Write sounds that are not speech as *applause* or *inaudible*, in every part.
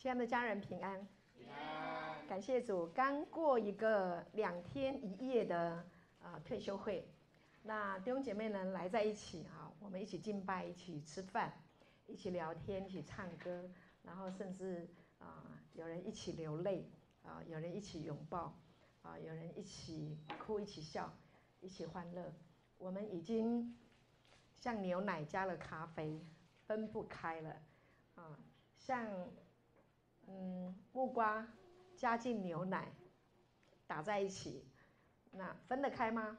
亲爱的家人平安，平安，感谢主。刚过一个两天一夜的啊、呃、退休会，那弟兄姐妹呢来在一起哈，我们一起敬拜，一起吃饭，一起聊天，一起唱歌，然后甚至啊、呃、有人一起流泪啊、呃，有人一起拥抱啊、呃，有人一起哭，一起笑，一起欢乐。我们已经像牛奶加了咖啡，分不开了啊、呃，像。嗯，木瓜加进牛奶，打在一起，那分得开吗？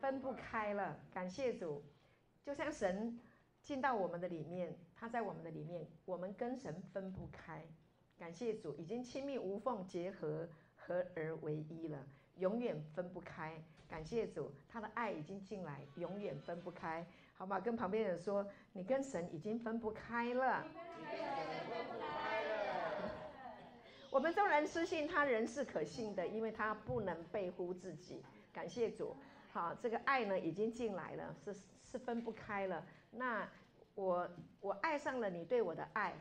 分不开了。感谢主，就像神进到我们的里面，他在我们的里面，我们跟神分不开。感谢主，已经亲密无缝结合，合而为一了，永远分不开。感谢主，他的爱已经进来，永远分不开。好吗，跟旁边人说，你跟神已经分不开了。我们众人失信他人是可信的，因为他不能背乎自己。感谢主，好，这个爱呢已经进来了，是是分不开了。那我我爱上了你对我的爱，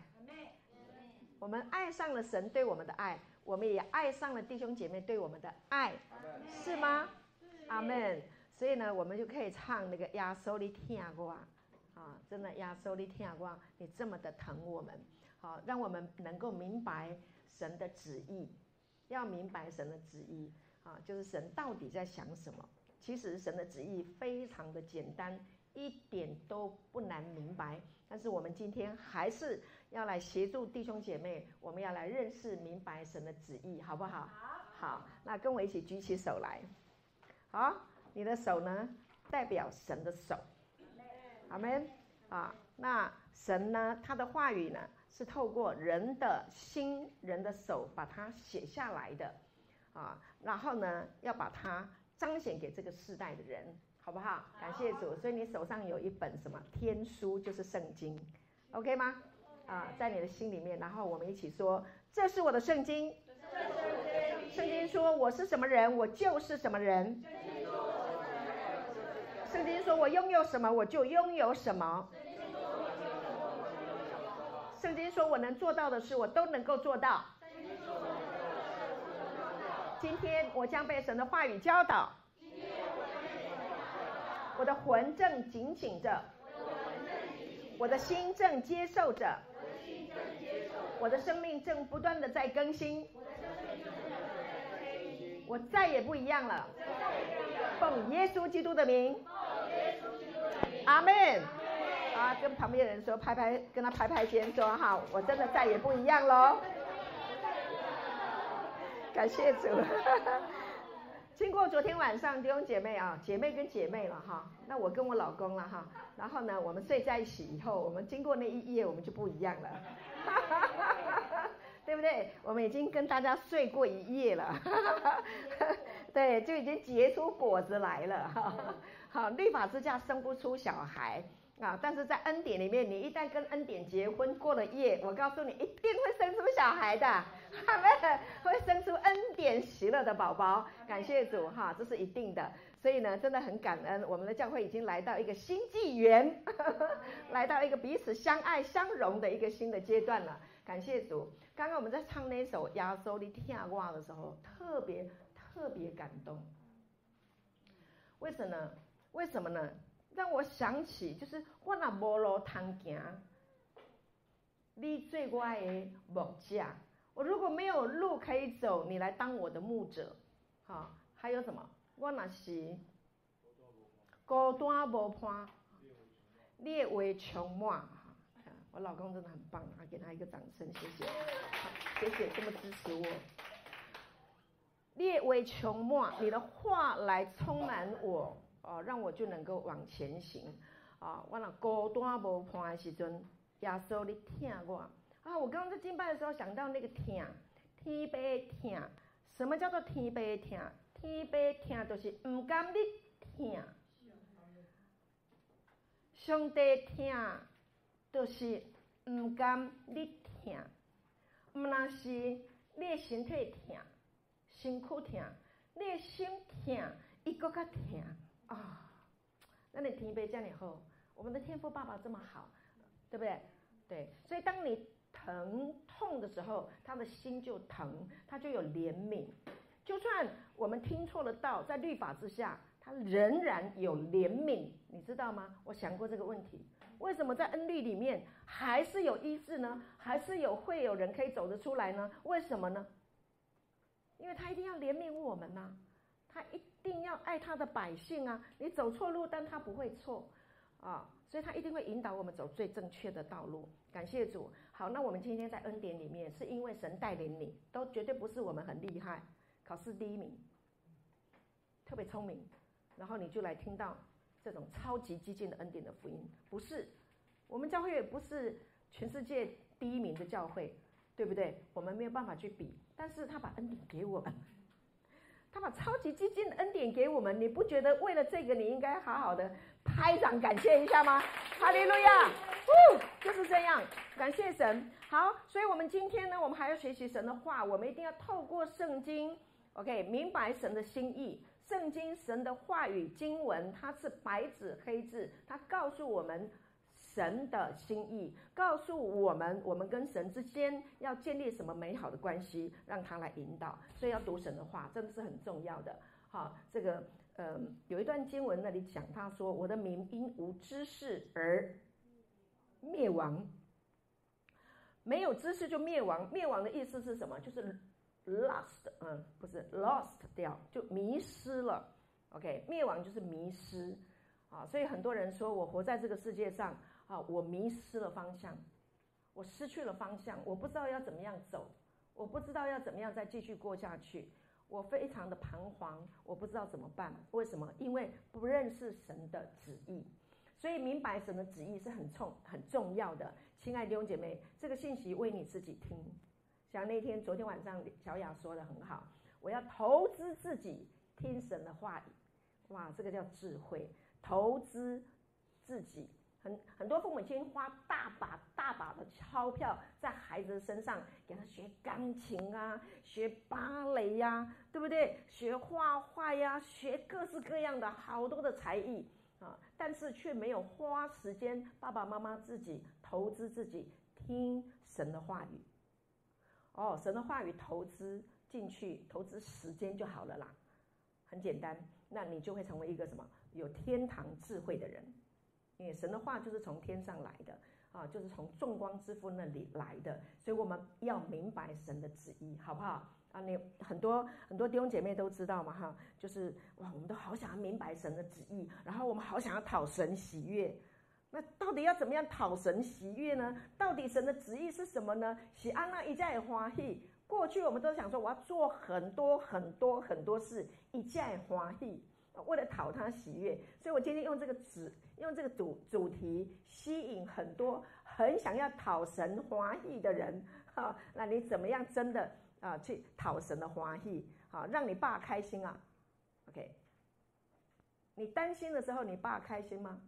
我们爱上了神对我们的爱，我们也爱上了弟兄姐妹对我们的爱，是吗？阿门。所以呢，我们就可以唱那个耶稣你疼我，啊，真的耶稣你疼我，你这么的疼我们，好，让我们能够明白。神的旨意，要明白神的旨意啊，就是神到底在想什么。其实神的旨意非常的简单，一点都不难明白。但是我们今天还是要来协助弟兄姐妹，我们要来认识明白神的旨意，好不好？好。那跟我一起举起手来。好，你的手呢，代表神的手。阿门。啊，那神呢，他的话语呢？是透过人的心、人的手把它写下来的，啊，然后呢，要把它彰显给这个世代的人，好不好？感谢主，所以你手上有一本什么天书，就是圣经，OK 吗？啊，在你的心里面，然后我们一起说：“这是我的圣经。”圣经说：“我是什么人，我就是什么人。”圣经说：“我拥有什么，我就拥有什么。”圣经说：“我能做到的事，我都能够做到。”今天我将被神的话语教导。我的魂正警醒着，我的心正接受着，我的生命正不断的在更新。我再也不一样了。奉耶稣基督的名。阿门。啊，跟旁边的人说，拍拍，跟他拍拍肩，说哈，我真的再也不一样喽。感谢主。*laughs* 经过昨天晚上弟兄姐妹啊，姐妹跟姐妹了哈，那我跟我老公了哈，然后呢，我们睡在一起以后，我们经过那一夜，我们就不一样了，*laughs* 对不对？我们已经跟大家睡过一夜了，*laughs* 对，就已经结出果子来了哈。好，律法之下生不出小孩。啊！但是在恩典里面，你一旦跟恩典结婚过了夜，我告诉你，一定会生出小孩的，哈妹，会生出恩典喜乐的宝宝。感谢主哈，这是一定的。所以呢，真的很感恩，我们的教会已经来到一个新纪元，*laughs* 来到一个彼此相爱相融的一个新的阶段了。感谢主。刚刚我们在唱那首《耶稣你疼我》的时候，特别特别感动。为什么呢？为什么呢？让我想起，就是我那无路通行，你做我的牧者。我如果没有路可以走，你来当我的牧者。好，还有什么？我那是孤单无伴，你的话充满。我老公真的很棒，啊，给他一个掌声，谢谢。谢谢这么支持我。你的话充满，你的话来充满我。哦，让我就能够往前行，啊，我若孤单无伴的时阵，耶稣你疼我，啊，我刚刚在敬拜的时候想到那个疼，天父疼，什么叫做天父疼？天父疼就是唔甘你疼，上帝疼就是唔甘你疼，唔那是你的身体疼，身躯疼，你的心疼，伊搁较疼。啊、那你听一杯这样以后，我们的天父爸爸这么好，对不对？对，所以当你疼痛的时候，他的心就疼，他就有怜悯。就算我们听错了道，在律法之下，他仍然有怜悯，你知道吗？我想过这个问题，为什么在恩律里面还是有医治呢？还是有会有人可以走得出来呢？为什么呢？因为他一定要怜悯我们呐、他一一定要爱他的百姓啊！你走错路，但他不会错啊，所以他一定会引导我们走最正确的道路。感谢主。好，那我们今天在恩典里面，是因为神带领你，都绝对不是我们很厉害，考试第一名，特别聪明，然后你就来听到这种超级激进的恩典的福音，不是，我们教会也不是全世界第一名的教会。对不对？我们没有办法去比，但是他把恩典给我们，他把超级基金的恩典给我们，你不觉得为了这个你应该好好的拍掌感谢一下吗？*laughs* 哈利路亚，哦，就是这样，感谢神。好，所以我们今天呢，我们还要学习神的话，我们一定要透过圣经，OK，明白神的心意。圣经神的话语经文，它是白纸黑字，它告诉我们。神的心意告诉我们，我们跟神之间要建立什么美好的关系，让他来引导。所以要读神的话，真的是很重要的。好，这个呃，有一段经文那里讲，他说：“我的民因无知识而灭亡，没有知识就灭亡。灭亡的意思是什么？就是 lost，嗯，不是 lost 掉，就迷失了。OK，灭亡就是迷失。啊，所以很多人说我活在这个世界上。”啊，我迷失了方向，我失去了方向，我不知道要怎么样走，我不知道要怎么样再继续过下去，我非常的彷徨，我不知道怎么办。为什么？因为不认识神的旨意，所以明白神的旨意是很重很重要的。亲爱的弟兄姐妹，这个信息为你自己听。像那天昨天晚上小雅说的很好，我要投资自己听神的话语，哇，这个叫智慧，投资自己。很很多父母亲花大把大把的钞票在孩子身上，给他学钢琴啊，学芭蕾呀、对不对？学画画呀，学各式各样的好多的才艺啊，但是却没有花时间，爸爸妈妈自己投资自己听神的话语。哦，神的话语投资进去，投资时间就好了啦，很简单，那你就会成为一个什么有天堂智慧的人。因为神的话就是从天上来的啊，就是从众光之父那里来的，所以我们要明白神的旨意，好不好啊？你很多很多弟兄姐妹都知道嘛，哈，就是哇，我们都好想要明白神的旨意，然后我们好想要讨神喜悦。那到底要怎么样讨神喜悦呢？到底神的旨意是什么呢？喜安娜一再欢喜。过去我们都想说，我要做很多很多很多事，一再欢喜。为了讨他喜悦，所以我今天用这个旨，用这个主主题，吸引很多很想要讨神欢喜的人。哈，那你怎么样真的啊去讨神的欢喜？好，让你爸开心啊。OK，你担心的时候，你爸开心吗？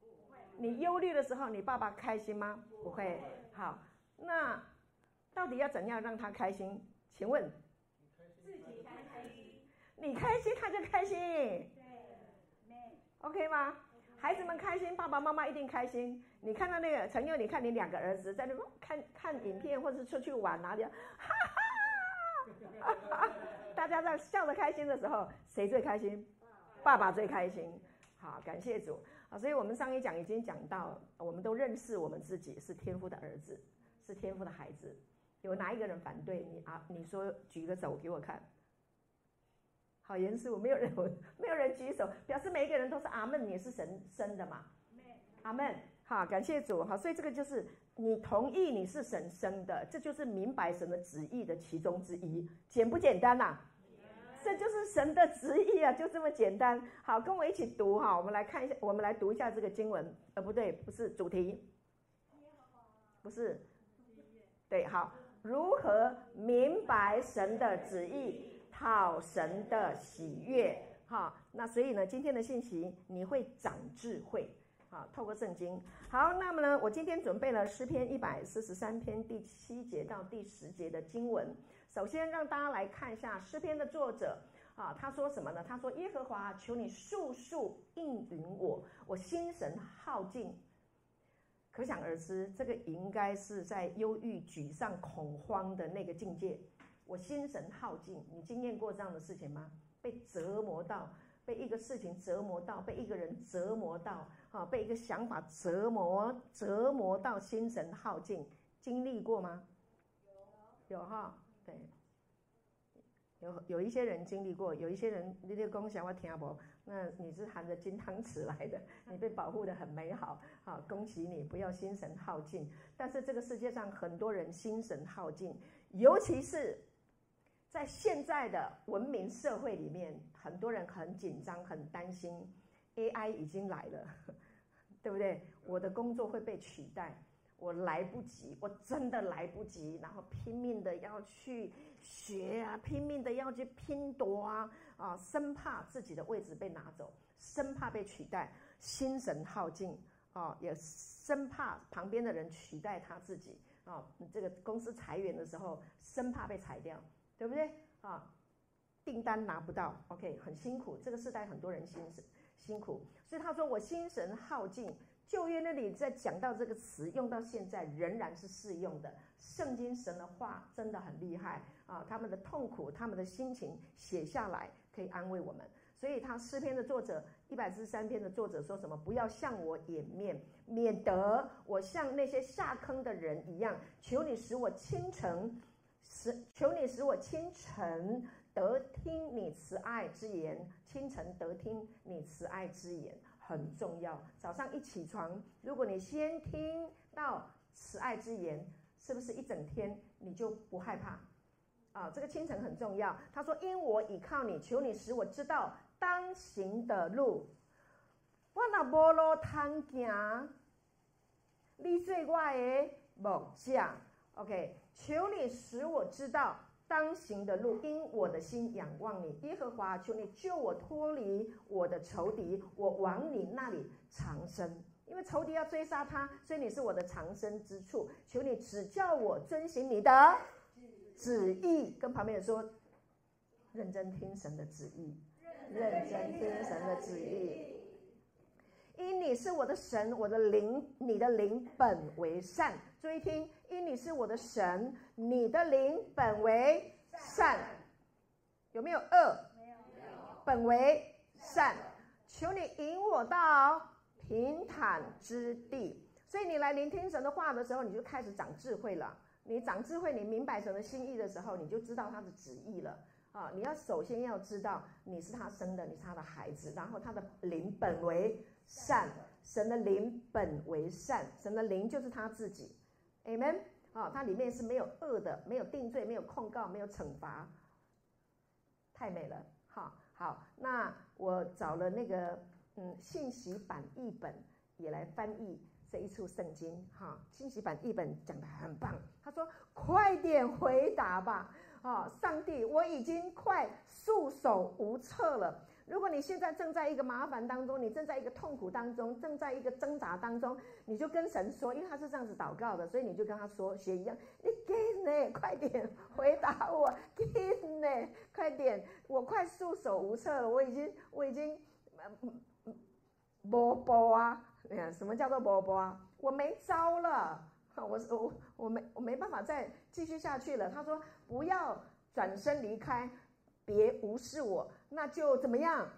不会。你忧虑的时候，你爸爸开心吗？不会。好，那到底要怎样让他开心？请问？自己开心。你开心，他就开心。对，OK 吗？孩子们开心，爸爸妈妈一定开心。你看到那个陈佑，你看你两个儿子在那边看看影片，或者是出去玩哪里，哈哈，哈哈，大家在笑得开心的时候，谁最开心？爸爸最开心。好，感谢主。啊，所以我们上一讲已经讲到，我们都认识我们自己是天父的儿子，是天父的孩子。有哪一个人反对你啊？你说举个手给我看。好严肃，没有人，*laughs* 没有人举手，表示每一个人都是阿门，也是神生的嘛。阿门。好，感谢主。好，所以这个就是你同意你是神生的，这就是明白神的旨意的其中之一，简不简单呐、啊？这就是神的旨意啊，就这么简单。好，跟我一起读哈，我们来看一下，我们来读一下这个经文。呃，不对，不是主题，不是，对，好，如何明白神的旨意？讨神的喜悦，哈，那所以呢，今天的信息你会长智慧，好，透过圣经。好，那么呢，我今天准备了诗篇一百四十三篇第七节到第十节的经文。首先让大家来看一下诗篇的作者，啊，他说什么呢？他说：“耶和华，求你速速应允我，我心神耗尽，可想而知，这个应该是在忧郁、沮丧、恐慌的那个境界。我心神耗尽，你经验过这样的事情吗？被折磨到，被一个事情折磨到，被一个人折磨到，啊，被一个想法折磨，折磨到心神耗尽，经历过吗？有，有哈，对。有有一些人经历过，有一些人你的共享我听不，那你是含着金汤匙来的，你被保护的很美好，好，恭喜你，不要心神耗尽。但是这个世界上很多人心神耗尽，尤其是在现在的文明社会里面，很多人很紧张，很担心，AI 已经来了，*laughs* 对不对？我的工作会被取代。我来不及，我真的来不及，然后拼命的要去学啊，拼命的要去拼夺啊，啊，生怕自己的位置被拿走，生怕被取代，心神耗尽啊，也生怕旁边的人取代他自己啊。这个公司裁员的时候，生怕被裁掉，对不对啊？订单拿不到，OK，很辛苦。这个时代很多人心神辛苦，所以他说我心神耗尽。旧约那里在讲到这个词，用到现在仍然是适用的。圣经神的话真的很厉害啊！他们的痛苦，他们的心情写下来，可以安慰我们。所以他诗篇的作者，一百四十三篇的作者说什么？不要向我掩面，免得我像那些下坑的人一样。求你使我清晨，求你使我清晨得听你慈爱之言，清晨得听你慈爱之言。很重要。早上一起床，如果你先听到慈爱之言，是不是一整天你就不害怕？啊，这个清晨很重要。他说：“因我倚靠你，求你使我知道当行的路。我那无路通行，你做我的木匠。OK，求你使我知道。”当行的路，因我的心仰望你，耶和华，求你救我脱离我的仇敌，我往你那里藏身。因为仇敌要追杀他，所以你是我的藏身之处。求你指教我遵行你的旨意，跟旁边人说，认真听神的旨意，认真听神的旨意。因你是我的神，我的灵，你的灵本为善。注意听。因你是我的神，你的灵本为善，有没有恶？没有。本为善，求你引我到平坦之地。所以你来聆听神的话的时候，你就开始长智慧了。你长智慧，你明白神的心意的时候，你就知道他的旨意了。啊，你要首先要知道你是他生的，你是他的孩子，然后他的灵本为善，神的灵本为善，神的灵就是他自己。Amen，啊，它里面是没有恶的，没有定罪，没有控告，没有惩罚，太美了。哈，好，那我找了那个嗯信息版译本也来翻译这一处圣经。哈，信息版译本讲的很棒。他说：“快点回答吧，啊，上帝，我已经快束手无策了。”如果你现在正在一个麻烦当中，你正在一个痛苦当中，正在一个挣扎当中，你就跟神说，因为他是这样子祷告的，所以你就跟他说，学一样，你给呢，*laughs* 快点回答我，*laughs* 给呢，快点，我快束手无策了，我已经，我已经，波波啊，你看什么叫做波波啊？我没招了，*laughs* 我我我没我没办法再继续下去了。他说不要转身离开。别无视我，那就怎么样？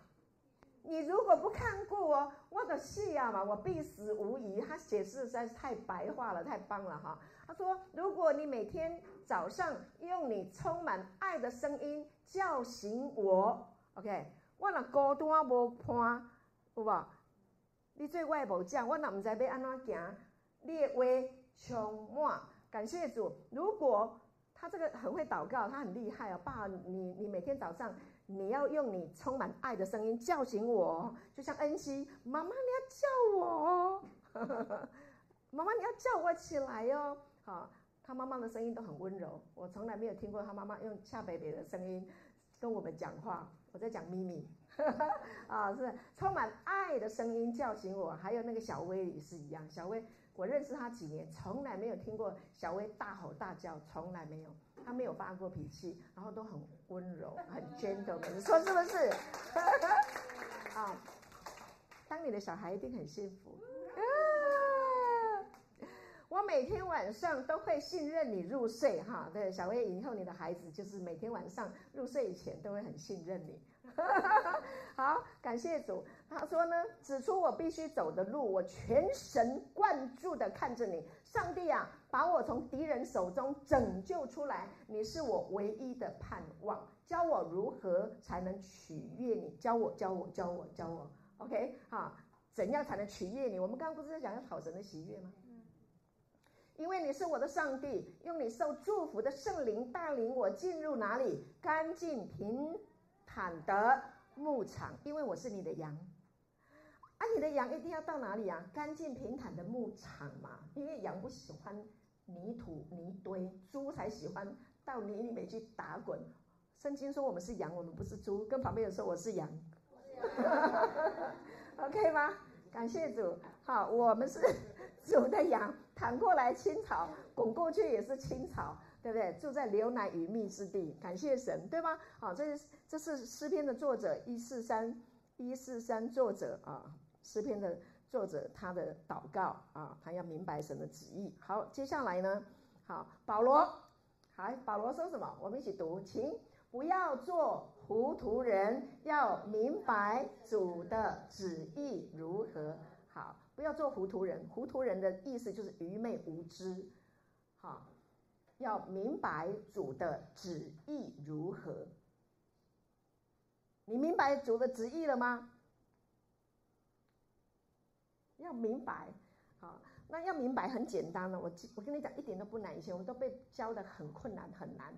你如果不看顾我，我的戏啊嘛，我必死无疑。他解释实在是太白话了，太棒了哈。他说，如果你每天早上用你充满爱的声音叫醒我，OK，我那孤单无伴，有无？你做我的木匠，我那唔知要安怎行，你的话充满。感谢主，如果。他这个很会祷告，他很厉害哦。爸，你你每天早上你要用你充满爱的声音叫醒我，就像恩熙妈妈，你要叫我哦，*laughs* 妈妈你要叫我起来哟。好，他妈妈的声音都很温柔，我从来没有听过他妈妈用恰北北的声音跟我们讲话。我在讲咪咪，*laughs* 啊，是充满爱的声音叫醒我。还有那个小薇也是一样，小薇。我认识他几年，从来没有听过小薇大吼大叫，从来没有，他没有发过脾气，然后都很温柔，很 gentle，你说是不是？*laughs* 啊，当你的小孩一定很幸福。*laughs* 我每天晚上都会信任你入睡，哈，对，小薇以后你的孩子就是每天晚上入睡以前都会很信任你。*laughs* 好，感谢主。他说呢，指出我必须走的路，我全神贯注的看着你，上帝啊，把我从敌人手中拯救出来，你是我唯一的盼望。教我如何才能取悦你？教我，教我，教我，教我。OK，好，怎样才能取悦你？我们刚刚不是在讲要讨神的喜悦吗？因为你是我的上帝，用你受祝福的圣灵带领我进入哪里？干净平坦的牧场。因为我是你的羊，啊，你的羊一定要到哪里啊？干净平坦的牧场嘛。因为羊不喜欢泥土泥堆，猪才喜欢到泥里面去打滚。圣经说我们是羊，我们不是猪。跟旁边人说我是羊，是羊，OK 吗？感谢主。好，我们是 *laughs* 主的羊。躺过来青草，滚过去也是青草，对不对？住在流奶与蜜之地，感谢神，对吗？好，这是这是诗篇的作者一四三一四三作者啊，诗篇的作者他的祷告啊，他要明白神的旨意。好，接下来呢，好，保罗，好，保罗说什么？我们一起读，请不要做糊涂人，要明白主的旨意如何。好。不要做糊涂人，糊涂人的意思就是愚昧无知。好，要明白主的旨意如何。你明白主的旨意了吗？要明白，好，那要明白很简单了。我我跟你讲，一点都不难。以前我们都被教得很困难很难，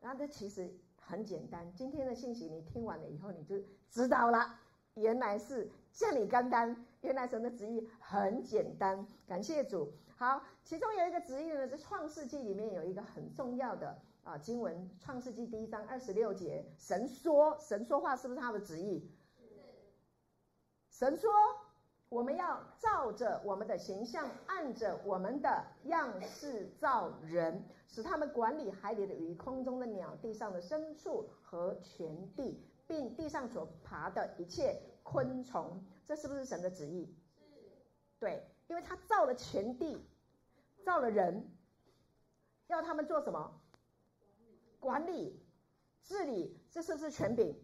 那这其实很简单。今天的信息你听完了以后，你就知道了，原来是。叫你简单，原来神的旨意很简单，感谢主。好，其中有一个旨意呢，在创世纪里面有一个很重要的啊经文，创世纪第一章二十六节，神说，神说话是不是他的旨意？神说，我们要照着我们的形象，按着我们的样式造人，使他们管理海里的鱼、空中的鸟、地上的牲畜和全地，并地上所爬的一切。昆虫，这是不是神的旨意？对，因为他造了全地，造了人，要他们做什么？管理、治理，这是不是权柄？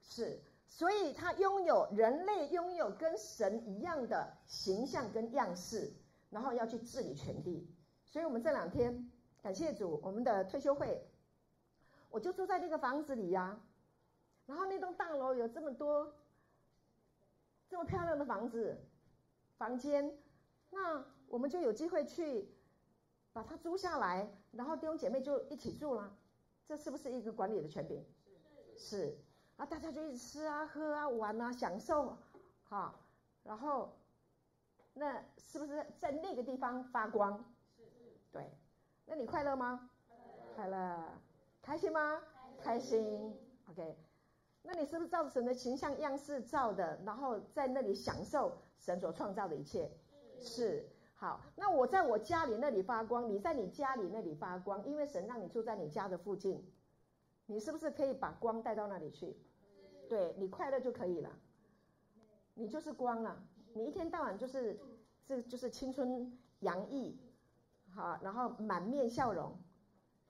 是，所以他拥有人类拥有跟神一样的形象跟样式，然后要去治理全地。所以我们这两天感谢主，我们的退休会，我就住在那个房子里呀、啊，然后那栋大楼有这么多。这么漂亮的房子、房间，那我们就有机会去把它租下来，然后弟兄姐妹就一起住了。这是不是一个管理的权柄？是，是啊，大家就一起吃啊、喝啊、玩啊、享受，哈，然后那是不是在那个地方发光？是对，那你快乐吗？快乐，开心吗？开心，OK。那你是不是照着神的形象样式造的？然后在那里享受神所创造的一切？是，是。好，那我在我家里那里发光，你在你家里那里发光，因为神让你住在你家的附近，你是不是可以把光带到那里去？对，你快乐就可以了，你就是光了，你一天到晚就是这就是青春洋溢，好，然后满面笑容。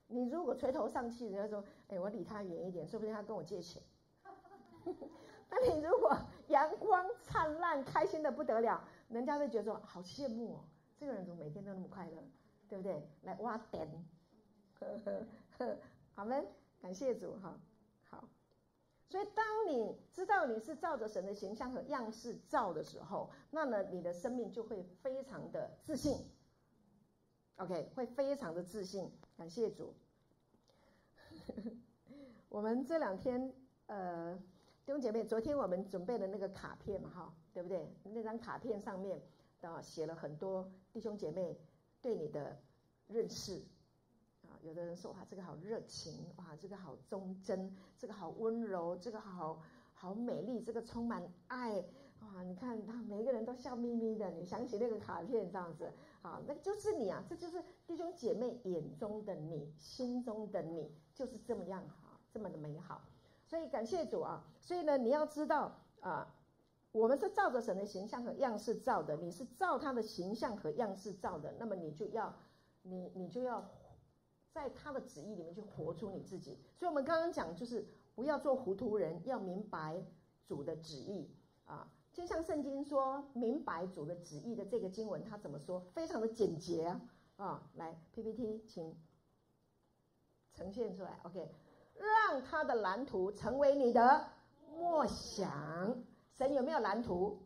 你如果垂头丧气，人家说，哎，我离他远一点，说不定他跟我借钱。*laughs* 那你如果阳光灿烂、开心的不得了，人家会觉得好羡慕哦，这个人怎么每天都那么快乐，对不对？来挖点，呵呵呵，好们，感谢主哈，好。所以当你知道你是照着神的形象和样式造的时候，那么你的生命就会非常的自信，OK，会非常的自信。感谢主。我们这两天呃。弟兄姐妹，昨天我们准备的那个卡片嘛，哈，对不对？那张卡片上面啊写了很多弟兄姐妹对你的认识啊。有的人说哇，这个好热情，哇，这个好忠贞，这个好温柔，这个好好美丽，这个充满爱，哇！你看他每个人都笑眯眯的。你想起那个卡片这样子啊，那就是你啊，这就是弟兄姐妹眼中的你，心中的你，就是这么样啊，这么的美好。所以感谢主啊！所以呢，你要知道啊，我们是照着神的形象和样式造的，你是照他的形象和样式造的，那么你就要，你你就要在他的旨意里面去活出你自己。所以，我们刚刚讲就是不要做糊涂人，要明白主的旨意啊。就像圣经说明白主的旨意的这个经文，他怎么说？非常的简洁啊！啊，来 PPT，请呈现出来。OK，让他的蓝图成为你的默想。神有没有蓝图？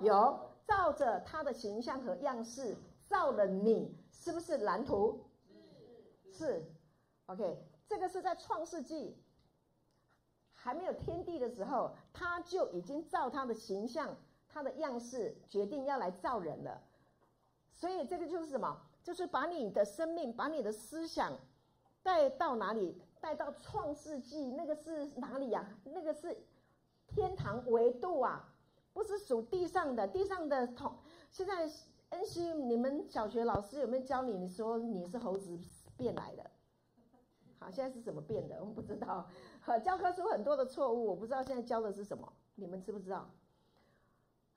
有，照着他的形象和样式造了你，是不是蓝图？是。OK，这个是在创世纪还没有天地的时候，他就已经照他的形象、他的样式决定要来造人了。所以这个就是什么？就是把你的生命、把你的思想带到哪里？带到创世纪，那个是哪里呀？那个是。天堂维度啊，不是属地上的，地上的同。现在恩熙，你们小学老师有没有教你？你说你是猴子变来的，好，现在是怎么变的？我们不知道。教科书很多的错误，我不知道现在教的是什么，你们知不知道？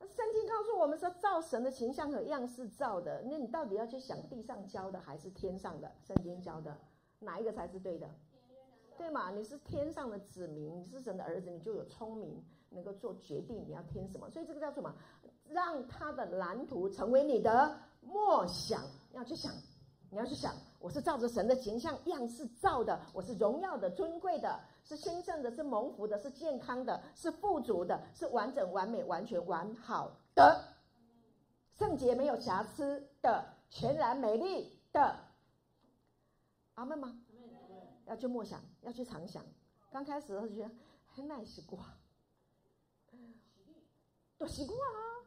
圣经告诉我们说，造神的形象和样式造的，那你到底要去想地上教的还是天上的？圣经教的哪一个才是对的？对嘛？你是天上的子民，你是神的儿子，你就有聪明，能够做决定，你要听什么？所以这个叫什么？让他的蓝图成为你的默想，要去想，你要去想，我是照着神的形象样式造的，我是荣耀的、尊贵的，是兴盛的，是蒙福的，是健康的，是富足的，是完整、完美、完全、完好的，圣洁没有瑕疵的，全然美丽的。阿门吗？要去默想，要去常想。刚开始的时候就觉得很难习惯，都习惯啊，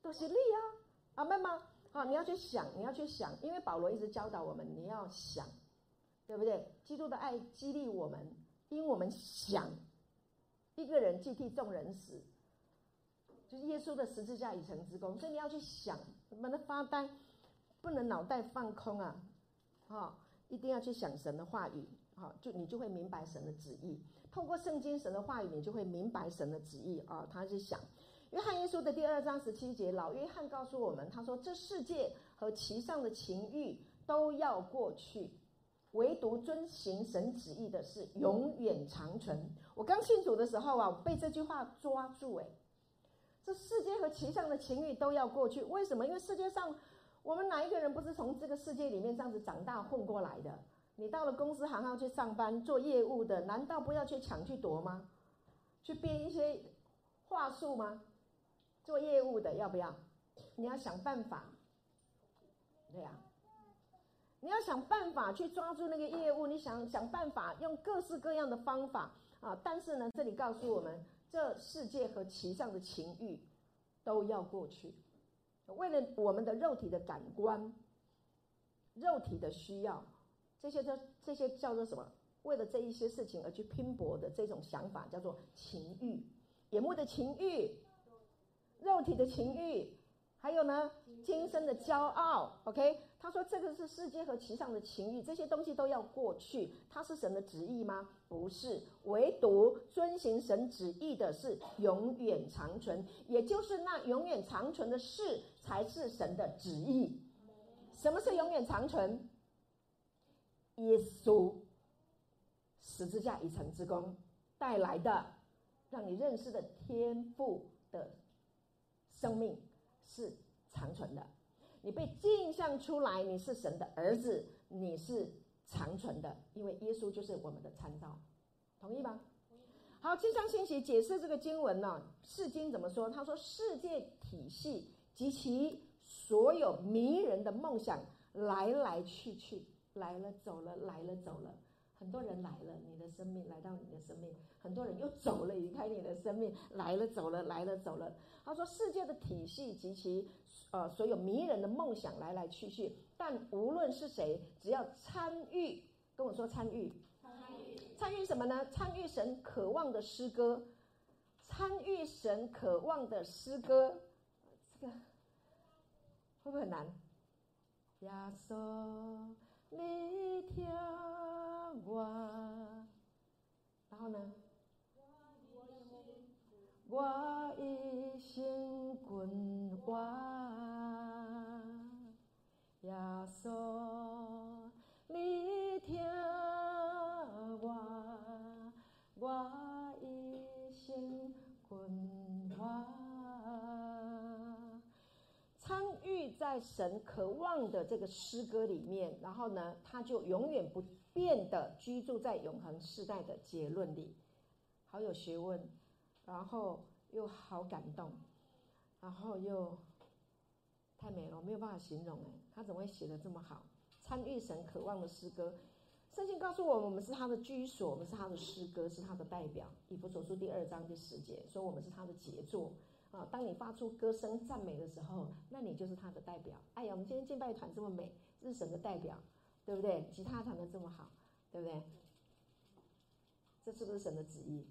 都是力啊，阿们吗？好，你要去想，你要去想，因为保罗一直教导我们，你要想，对不对？基督的爱激励我们，因我们想，一个人既替众人死，就是耶稣的十字架已成之功，所以你要去想，不能发呆，不能脑袋放空啊，好。一定要去想神的话语，好，就你就会明白神的旨意。透过圣经神的话语，你就会明白神的旨意啊。他是想，约翰一书的第二章十七节，老约翰告诉我们，他说：“这世界和其上的情欲都要过去，唯独遵行神旨意的是永远长存。”我刚信主的时候啊，被这句话抓住，诶，这世界和其上的情欲都要过去，为什么？因为世界上。我们哪一个人不是从这个世界里面这样子长大混过来的？你到了公司行号去上班做业务的，难道不要去抢去夺吗？去编一些话术吗？做业务的要不要？你要想办法，对呀，你要想办法去抓住那个业务，你想想办法用各式各样的方法啊！但是呢，这里告诉我们，这世界和其上的情欲都要过去。为了我们的肉体的感官、肉体的需要，这些叫这些叫做什么？为了这一些事情而去拼搏的这种想法，叫做情欲，眼目的情欲，肉体的情欲，还有呢，今生的骄傲。OK，他说这个是世界和其上的情欲，这些东西都要过去。它是神的旨意吗？不是，唯独遵行神旨意的是永远长存，也就是那永远长存的事。才是神的旨意。什么是永远长存？耶稣十字架已成之功带来的，让你认识的天父的生命是长存的。你被镜像出来，你是神的儿子，你是长存的，因为耶稣就是我们的参照。同意吗？好，经上信息解释这个经文呢，释经怎么说？他说世界体系。及其所有迷人的梦想，来来去去，来了走了，来了走了，很多人来了，你的生命来到你的生命，很多人又走了，离开你的生命，来了走了，来了走了。他说，世界的体系及其呃所有迷人的梦想来来去去，但无论是谁，只要参与，跟我说参与，参与，参与什么呢？参与神渴望的诗歌，参与神渴望的诗歌，这个。会不会很难？耶稣，你听我，然后呢？我一生困我，耶稣，你听我，我一生困我，参与在神渴望的。这个诗歌里面，然后呢，他就永远不变的。居住在永恒世代的。结论里，好有学问。然后又好感动，然后又太美了，我没有办法形容哎，他怎么会写得这么好？参与神渴望的诗歌，圣经告诉我们，我们是他的居所，我们是他的诗歌，是他的代表。以弗所书第二章第十节说，我们是他的杰作。啊，当你发出歌声赞美的时候，那你就是他的代表。哎呀，我们今天敬拜团这么美，这是神的代表，对不对？吉他弹得这么好，对不对？这是不是神的旨意？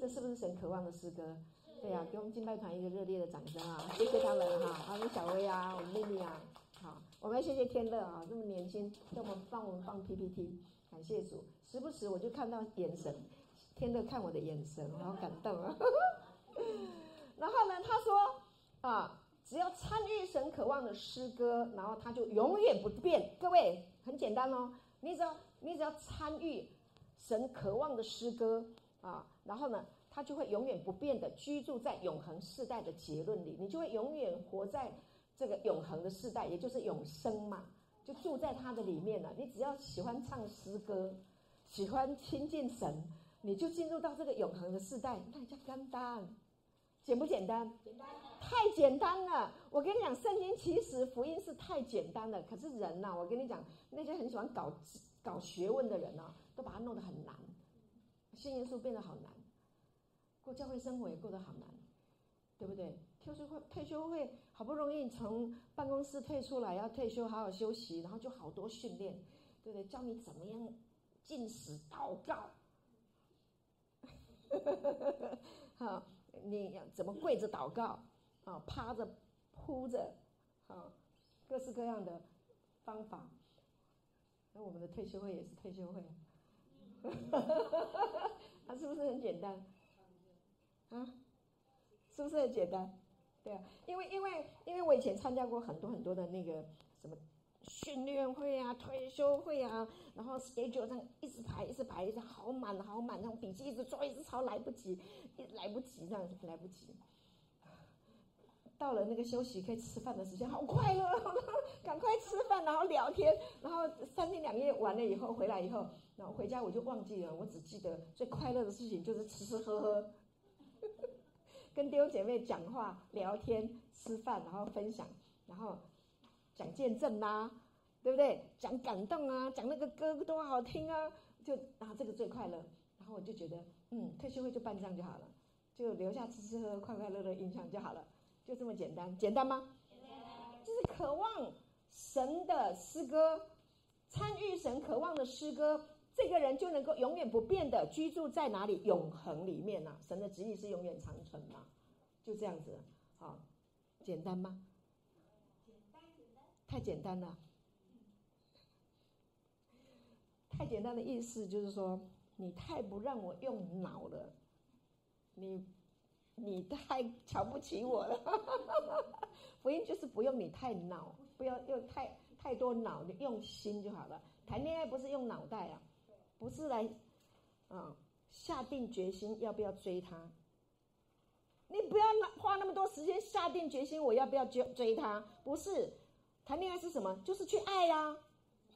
这是不是神渴望的诗歌？对呀、啊，给我们敬拜团一个热烈的掌声啊！谢谢他们哈，还有小薇啊，我们丽丽啊，好，我们要谢谢天乐啊，这么年轻，给我们帮我们放 PPT，感谢主。时不时我就看到眼神，天乐看我的眼神，好感动啊。*laughs* 然后呢，他说啊，只要参与神渴望的诗歌，然后他就永远不变。各位很简单哦，你只要你只要参与神渴望的诗歌啊，然后呢，他就会永远不变的居住在永恒世代的结论里，你就会永远活在这个永恒的世代，也就是永生嘛，就住在他的里面了。你只要喜欢唱诗歌，喜欢亲近神，你就进入到这个永恒的世代，那叫简单。简不简单？简单，太简单了。我跟你讲，圣经其实福音是太简单了。可是人呐、我跟你讲，那些很喜欢搞搞学问的人呢、都把它弄得很难，信耶稣变得好难，过教会生活也过得好难，对不对？退休会退休会好不容易从办公室退出来，要退休好好休息，然后就好多训练，对不对？教你怎么样进食祷告，*laughs* 好。你要怎么跪着祷告啊？趴着、扑着，啊，各式各样的方法。那我们的退休会也是退休会，*laughs* 它是不是很简单？啊，是不是很简单？对啊，因为因为因为我以前参加过很多很多的那个什么。训练会啊，退休会啊，然后 schedule 上一直排，一直排，一直好满好满，那种笔记一直做，一直抄，来不及，一来不及，这样来不及。到了那个休息可以吃饭的时间，好快乐，*laughs* 赶快吃饭，然后聊天，然后三天两夜完了以后回来以后，然后回家我就忘记了，我只记得最快乐的事情就是吃吃喝喝，跟弟兄姐妹讲话、聊天、吃饭，然后分享，然后。讲见证啦、对不对？讲感动啊，讲那个歌多好听啊，就然后这个最快乐。然后我就觉得，嗯，退休会就办这样就好了，就留下吃吃喝喝、快快乐乐印象就好了，就这么简单，简单吗？就是渴望神的诗歌，参与神渴望的诗歌，这个人就能够永远不变的居住在哪里？永恒里面呢、神的旨意是永远长存嘛，就这样子，好，简单吗？太简单了，太简单的意思就是说，你太不让我用脑了，你你太瞧不起我了。*laughs* 福音就是不用你太脑，不要用太太多脑，用心就好了。谈恋爱不是用脑袋啊，不是来啊下定决心要不要追他，你不要花那么多时间下定决心我要不要追追他，不是。谈恋爱是什么？就是去爱呀、啊、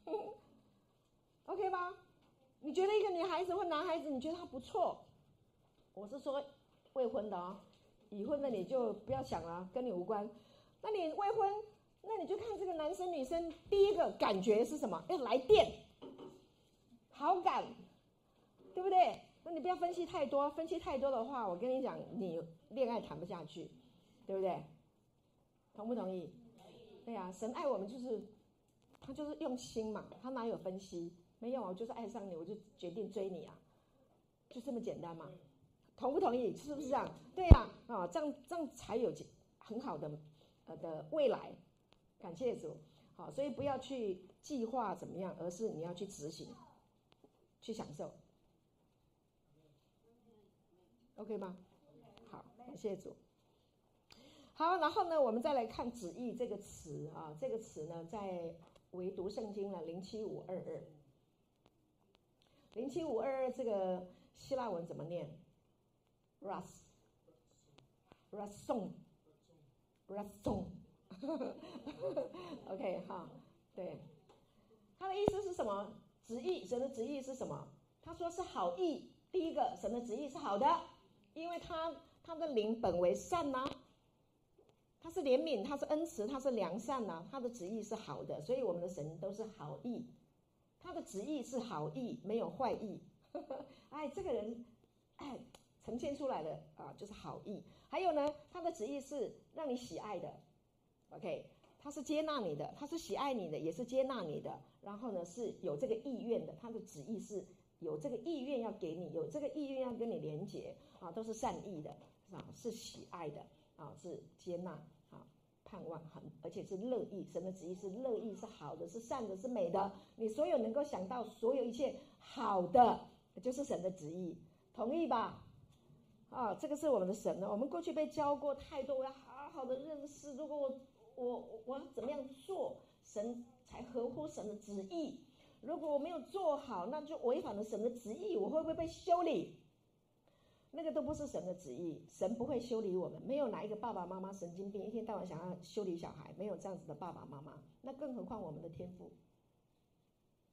*laughs* OK 吗？你觉得一个女孩子或男孩子，你觉得他不错？我是说未婚的啊、哦，已婚的你就不要想了，跟你无关。那你未婚，那你就看这个男生女生，第一个感觉是什么？要来电，好感，对不对？那你不要分析太多，分析太多的话，我跟你讲，你恋爱谈不下去，对不对？同不同意？对呀、神爱我们就是，他就是用心嘛，他哪有分析？没有啊，我就是爱上你，我就决定追你啊，就这么简单嘛。同不同意？是不是这样？对呀、啊，这样这样才有很好的呃的未来。感谢主，好，所以不要去计划怎么样，而是你要去执行，去享受。OK 吗？好，感谢主。好，然后呢，我们再来看“旨意”这个词啊，这个词呢，在唯独圣经呢，零七五二二，零七五二二这个希腊文怎么念？ras，rason，rason，OK *laughs* 哈，对，他的意思是什么？旨意，神的旨意是什么？他说是好意。第一个，神的旨意是好的，因为他他的灵本为善呐、啊，他是怜悯，他是恩慈，他是良善呐、他的旨意是好的，所以我们的神都是好意，他的旨意是好意，没有坏意。*laughs* 哎，这个人，哎，呈现出来的啊，就是好意。还有呢，他的旨意是让你喜爱的，OK，他是接纳你的，他是喜爱你的，也是接纳你的。然后呢，是有这个意愿的，他的旨意是有这个意愿要给你，有这个意愿要跟你连接啊，都是善意的，是吧？是喜爱的啊，是接纳啊，盼望很，而且是乐意。神的旨意是乐意，是好的，是善的，是美的。你所有能够想到，所有一切好的，就是神的旨意，同意吧？啊，这个是我们的神呢。我们过去被教过太多，我要好好的认识。如果我我我要怎么样做，神才合乎神的旨意？如果我没有做好，那就违反了神的旨意。我会不会被修理？那个都不是神的旨意，神不会修理我们。没有哪一个爸爸妈妈神经病，一天到晚想要修理小孩，没有这样子的爸爸妈妈。那更何况我们的天赋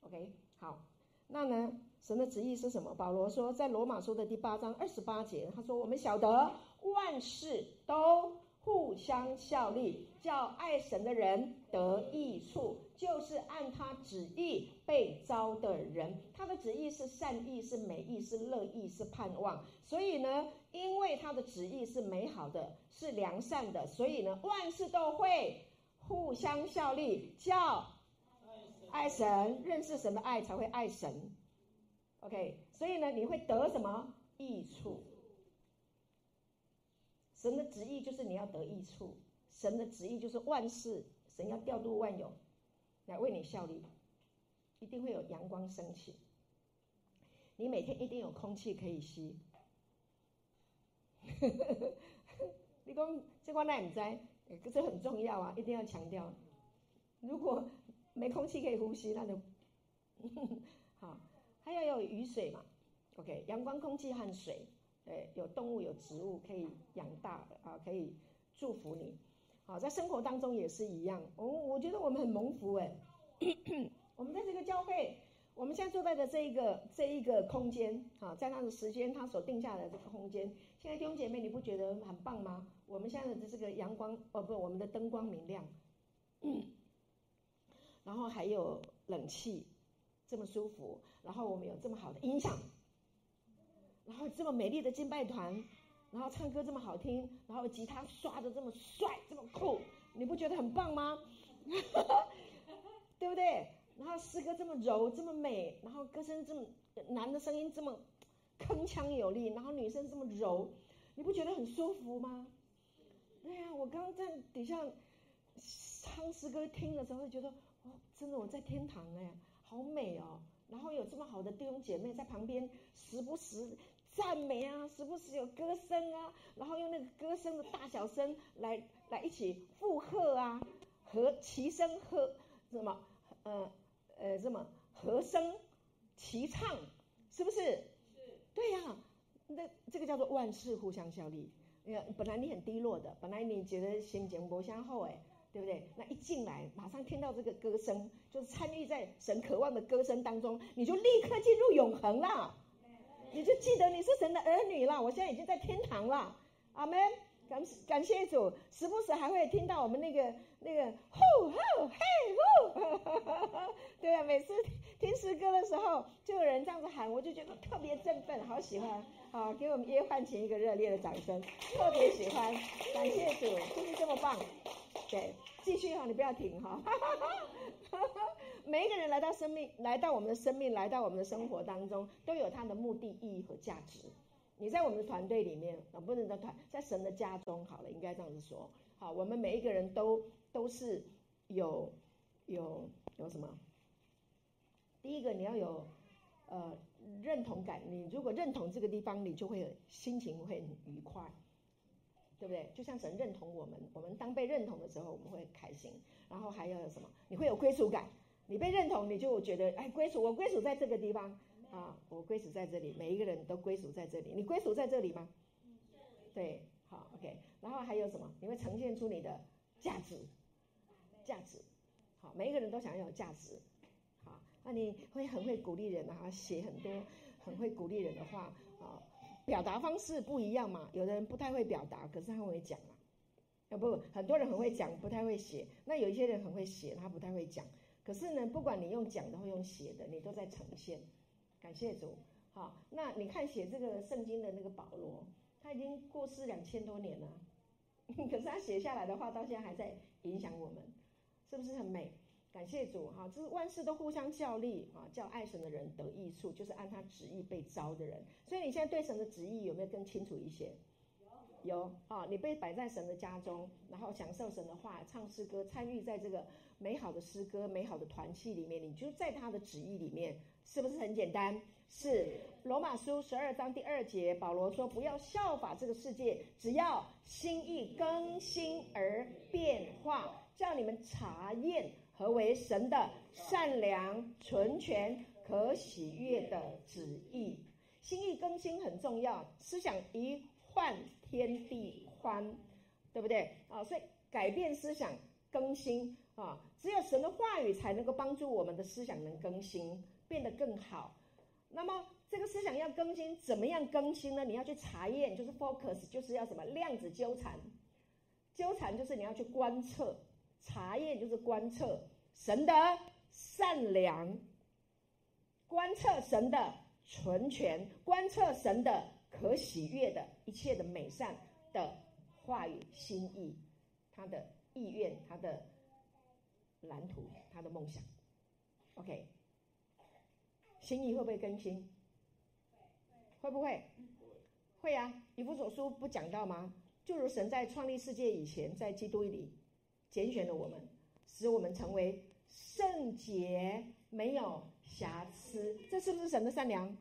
？OK，好。那呢？神的旨意是什么？保罗说，在罗马书的第八章二十八节，他说：“我们晓得万事都互相效力，叫爱神的人得益处，就是按他旨意被招的人。他的旨意是善意，是美意，是乐意，是盼望。所以呢，因为他的旨意是美好的，是良善的，所以呢，万事都会互相效力，叫。”爱神，认识神的爱才会爱神，OK，所以呢，你会得什么益处？神的旨意就是你要得益处，神的旨意就是万事，神要调度万有来为你效力，一定会有阳光升起，你每天一定有空气可以吸。*laughs* 你讲这话那唔在，可是很重要啊，一定要强调，如果。没空气可以呼吸，那就呵 *laughs* 呵好。还要有雨水嘛？OK，阳光、空气和水，对，有动物、有植物可以养大的啊，可以祝福你。好，在生活当中也是一样。我我觉得我们很蒙福哎。我们在这个教会，我们现在坐在的这一个这一个空间啊，在那个时间他所定下的这个空间，现在弟兄姐妹，你不觉得很棒吗？我们现在的这个阳光哦不，我们的灯光明亮。然后还有冷气，这么舒服。然后我们有这么好的音响，然后这么美丽的敬拜团，然后唱歌这么好听，然后吉他刷的这么帅，这么酷，你不觉得很棒吗？*laughs* 对不对？然后诗歌这么柔，这么美，然后歌声这么男的声音这么铿锵有力，然后女生这么柔，你不觉得很舒服吗？对呀，我刚刚在底下唱诗歌听的时候，会觉得。真的，我在天堂哎，好美哦！然后有这么好的弟兄姐妹在旁边，时不时赞美啊，时不时有歌声啊，然后用那个歌声的大小声来来一起附和啊，和齐声和什么呃呃什么和声齐唱，是不是？是。对呀、啊，那这个叫做万事互相效力。你看，本来你很低落的，本来你觉得心情不相后哎。对不对？那一进来，马上听到这个歌声，就是参与在神渴望的歌声当中，你就立刻进入永恒了，你就记得你是神的儿女了。我现在已经在天堂了，阿门。感感谢主，时不时还会听到我们那个那个呼呼嘿呼，*laughs* 对啊，每次听诗歌的时候，就有人这样子喊，我就觉得特别振奋，好喜欢。好，给我们约翰琴一个热烈的掌声，特别喜欢，感谢主，就是这么棒。对，继续哈，你不要停哈。*laughs* 每一个人来到生命，来到我们的生命，来到我们的生活当中，都有他的目的、意义和价值。你在我们的团队里面，啊，不能在团，在神的家中，好了，应该这样子说。好，我们每一个人都都是有有有什么？第一个，你要有呃认同感。你如果认同这个地方，你就会心情会很愉快。对不对？就像神认同我们，我们当被认同的时候，我们会开心。然后还要有什么？你会有归属感。你被认同，你就觉得哎，归属，我归属在这个地方啊，我归属在这里。每一个人都归属在这里。你归属在这里吗？对，好，OK。然后还有什么？你会呈现出你的价值，价值，好，每一个人都想要有价值，好，那你会很会鼓励人啊，写很多很会鼓励人的话啊，表达方式不一样嘛，有的人不太会表达，可是他会讲啊，要不很多人很会讲，不太会写，那有一些人很会写，他不太会讲，可是呢，不管你用讲的或用写的，你都在呈现，感谢主，好，那你看写这个圣经的那个保罗，他已经过世两千多年了。*laughs* 可是他写下来的话，到现在还在影响我们，是不是很美？感谢主哈！这是万事都互相效力啊，叫爱神的人得益处，就是按他旨意被招的人。所以你现在对神的旨意有没有更清楚一些？有啊！你被摆在神的家中，然后享受神的话，唱诗歌，参与在这个美好的诗歌、美好的团契里面，你就在他的旨意里面，是不是很简单？是罗马书十二章第二节，保罗说：“不要效法这个世界，只要心意更新而变化，叫你们查验何为神的善良、纯全、可喜悦的旨意。心意更新很重要，思想一换天地宽，对不对啊？所以改变思想更新啊，只有神的话语才能够帮助我们的思想能更新，变得更好。”那么这个思想要更新，怎么样更新呢？你要去查验，就是 focus，就是要什么量子纠缠。纠缠就是你要去观测，查验就是观测神的善良，观测神的纯全，观测神的可喜悦的一切的美善的话语、心意，他的意愿、他的蓝图、他的梦想。OK。心意会不会更新？会不会？会啊！以弗所书不讲到吗？就如神在创立世界以前，在基督里拣选了我们，使我们成为圣洁，没有瑕疵。这是不是神的善良？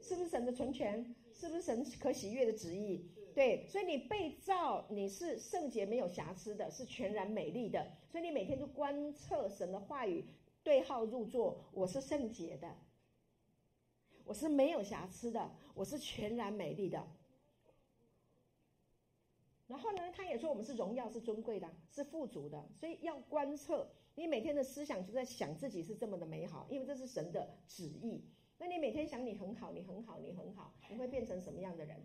是不是神的存全？是不是神可喜悦的旨意？对，所以你被造，你是圣洁没有瑕疵的，是全然美丽的。所以你每天就观测神的话语，对号入座。我是圣洁的。我是没有瑕疵的，我是全然美丽的。然后呢，他也说我们是荣耀、是尊贵的、是富足的，所以要观测。你每天的思想就在想自己是这么的美好，因为这是神的旨意。那你每天想你很好，你很好，你很好，你会变成什么样的人？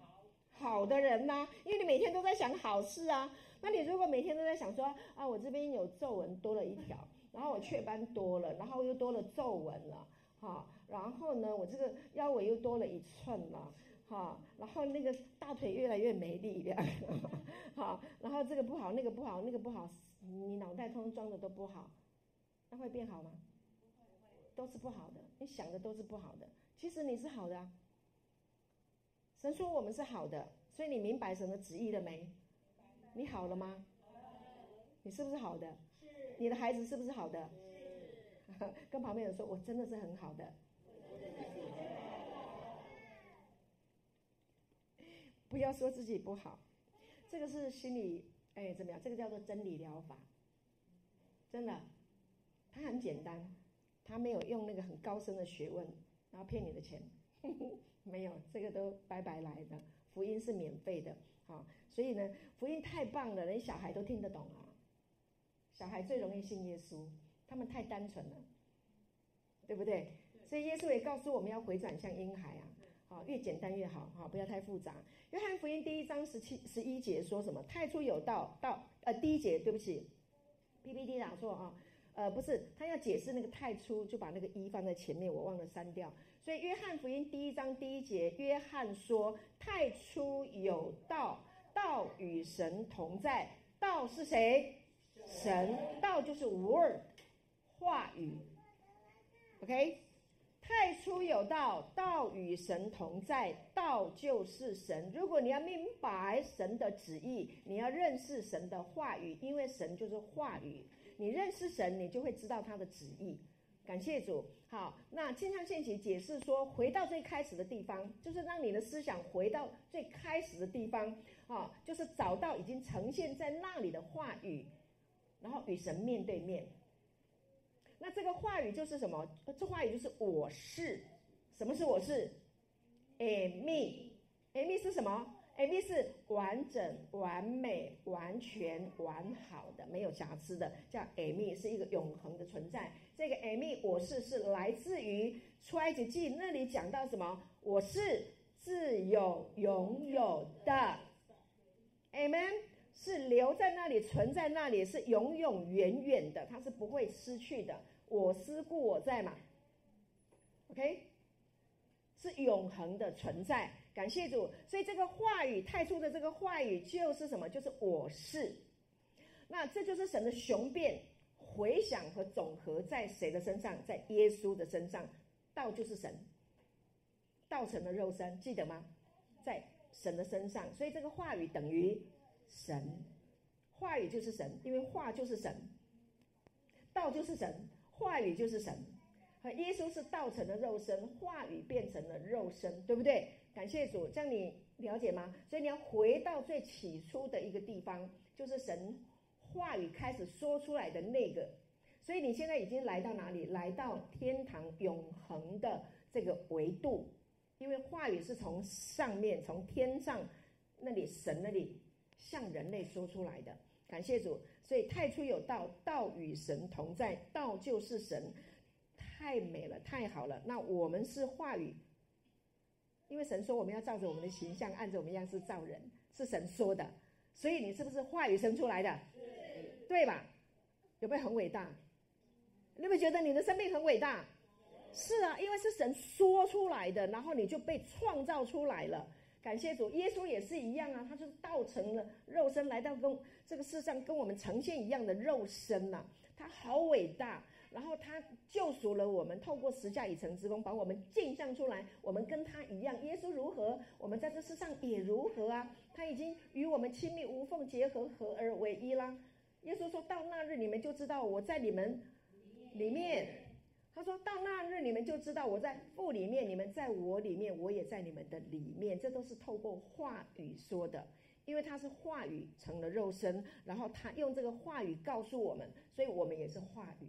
好的人呐、因为你每天都在想好事啊。那你如果每天都在想说啊，我这边有皱纹多了一条，然后我雀斑多了，然后又多了皱纹了。好，然后呢，我这个腰围又多了一寸了，好，然后那个大腿越来越没力量，*laughs* 好，然后这个不好，那个不好，那个不好，你脑袋通装的都不好，那会变好吗？都是不好的，你想的都是不好的，其实你是好的。神说我们是好的，所以你明白神的旨意了没？你好了吗？你是不是好的？你的孩子是不是好的？*laughs* 跟旁边人说，我真的是很好的，*laughs* 不要说自己不好，这个是心理，哎，怎么样？这个叫做真理疗法，真的，它很简单，它没有用那个很高深的学问，然后骗你的钱，没有，这个都白白来的，福音是免费的，好，所以呢，福音太棒了，连小孩都听得懂啊，小孩最容易信耶稣。他们太单纯了，对不对？所以耶稣也告诉我们要回转向婴孩啊，好，越简单越好，好，不要太复杂。约翰福音第一章十七、十一节说什么？太初有道，道，呃，第一节，对不起，PPT 打错啊，呃，不是，他要解释那个太初，就把那个一放在前面，我忘了删掉。所以约翰福音第一章第一节，约翰说：太初有道，道与神同在，道是谁？神，道就是 Word。话语，OK，太初有道，道与神同在，道就是神。如果你要明白神的旨意，你要认识神的话语，因为神就是话语。你认识神，你就会知道他的旨意。感谢主。好，那经上信息解释说，回到最开始的地方，就是让你的思想回到最开始的地方啊，就是找到已经呈现在那里的话语，然后与神面对面。那这个话语就是什么？这话语就是我是。什么是我是？Eimi，Eimi 是什么，Amy 是完整、完美、完全、完好的，没有瑕疵的，叫 Amy 是一个永恒的存在。这个 Amy 我是是来自于出埃及记那里讲到什么？我是自有永有的，Amen。是留在那里，存在那里，是永永远远的，它是不会失去的。我思故我在嘛，OK，是永恒的存在。感谢主，所以这个话语太初的这个话语就是什么？就是我是。那这就是神的雄辩回想和总和在谁的身上？在耶稣的身上。道就是神，道成了肉身，记得吗？在神的身上，所以这个话语等于。神，话语就是神，因为话就是神，道就是神，话语就是神。和耶稣是道成的肉身，话语变成了肉身，对不对？感谢主，这样你了解吗？所以你要回到最起初的一个地方，就是神话语开始说出来的那个。所以你现在已经来到哪里？来到天堂永恒的这个维度，因为话语是从上面，从天上那里，神那里。向人类说出来的，感谢主。所以太初有道，道与神同在，道就是神，太美了，太好了。那我们是话语，因为神说我们要照着我们的形象，按着我们样式造人，是神说的。所以你是不是话语生出来的？对吧？有没有很伟大？你有没有觉得你的生命很伟大？是啊，因为是神说出来的，然后你就被创造出来了。感谢主，耶稣也是一样啊，他就是道成了肉身，来到跟这个世上跟我们呈现一样的肉身呐、他好伟大，然后他救赎了我们，透过十架以成之功，把我们镜像出来，我们跟他一样。耶稣如何，我们在这世上也如何啊？他已经与我们亲密无缝结合，合而为一啦。耶稣说到那日，你们就知道我在你们里面。他说到那日，你们就知道我在父里面，你们在我里面，我也在你们的里面。这都是透过话语说的，因为他是话语成了肉身，然后他用这个话语告诉我们，所以我们也是话语。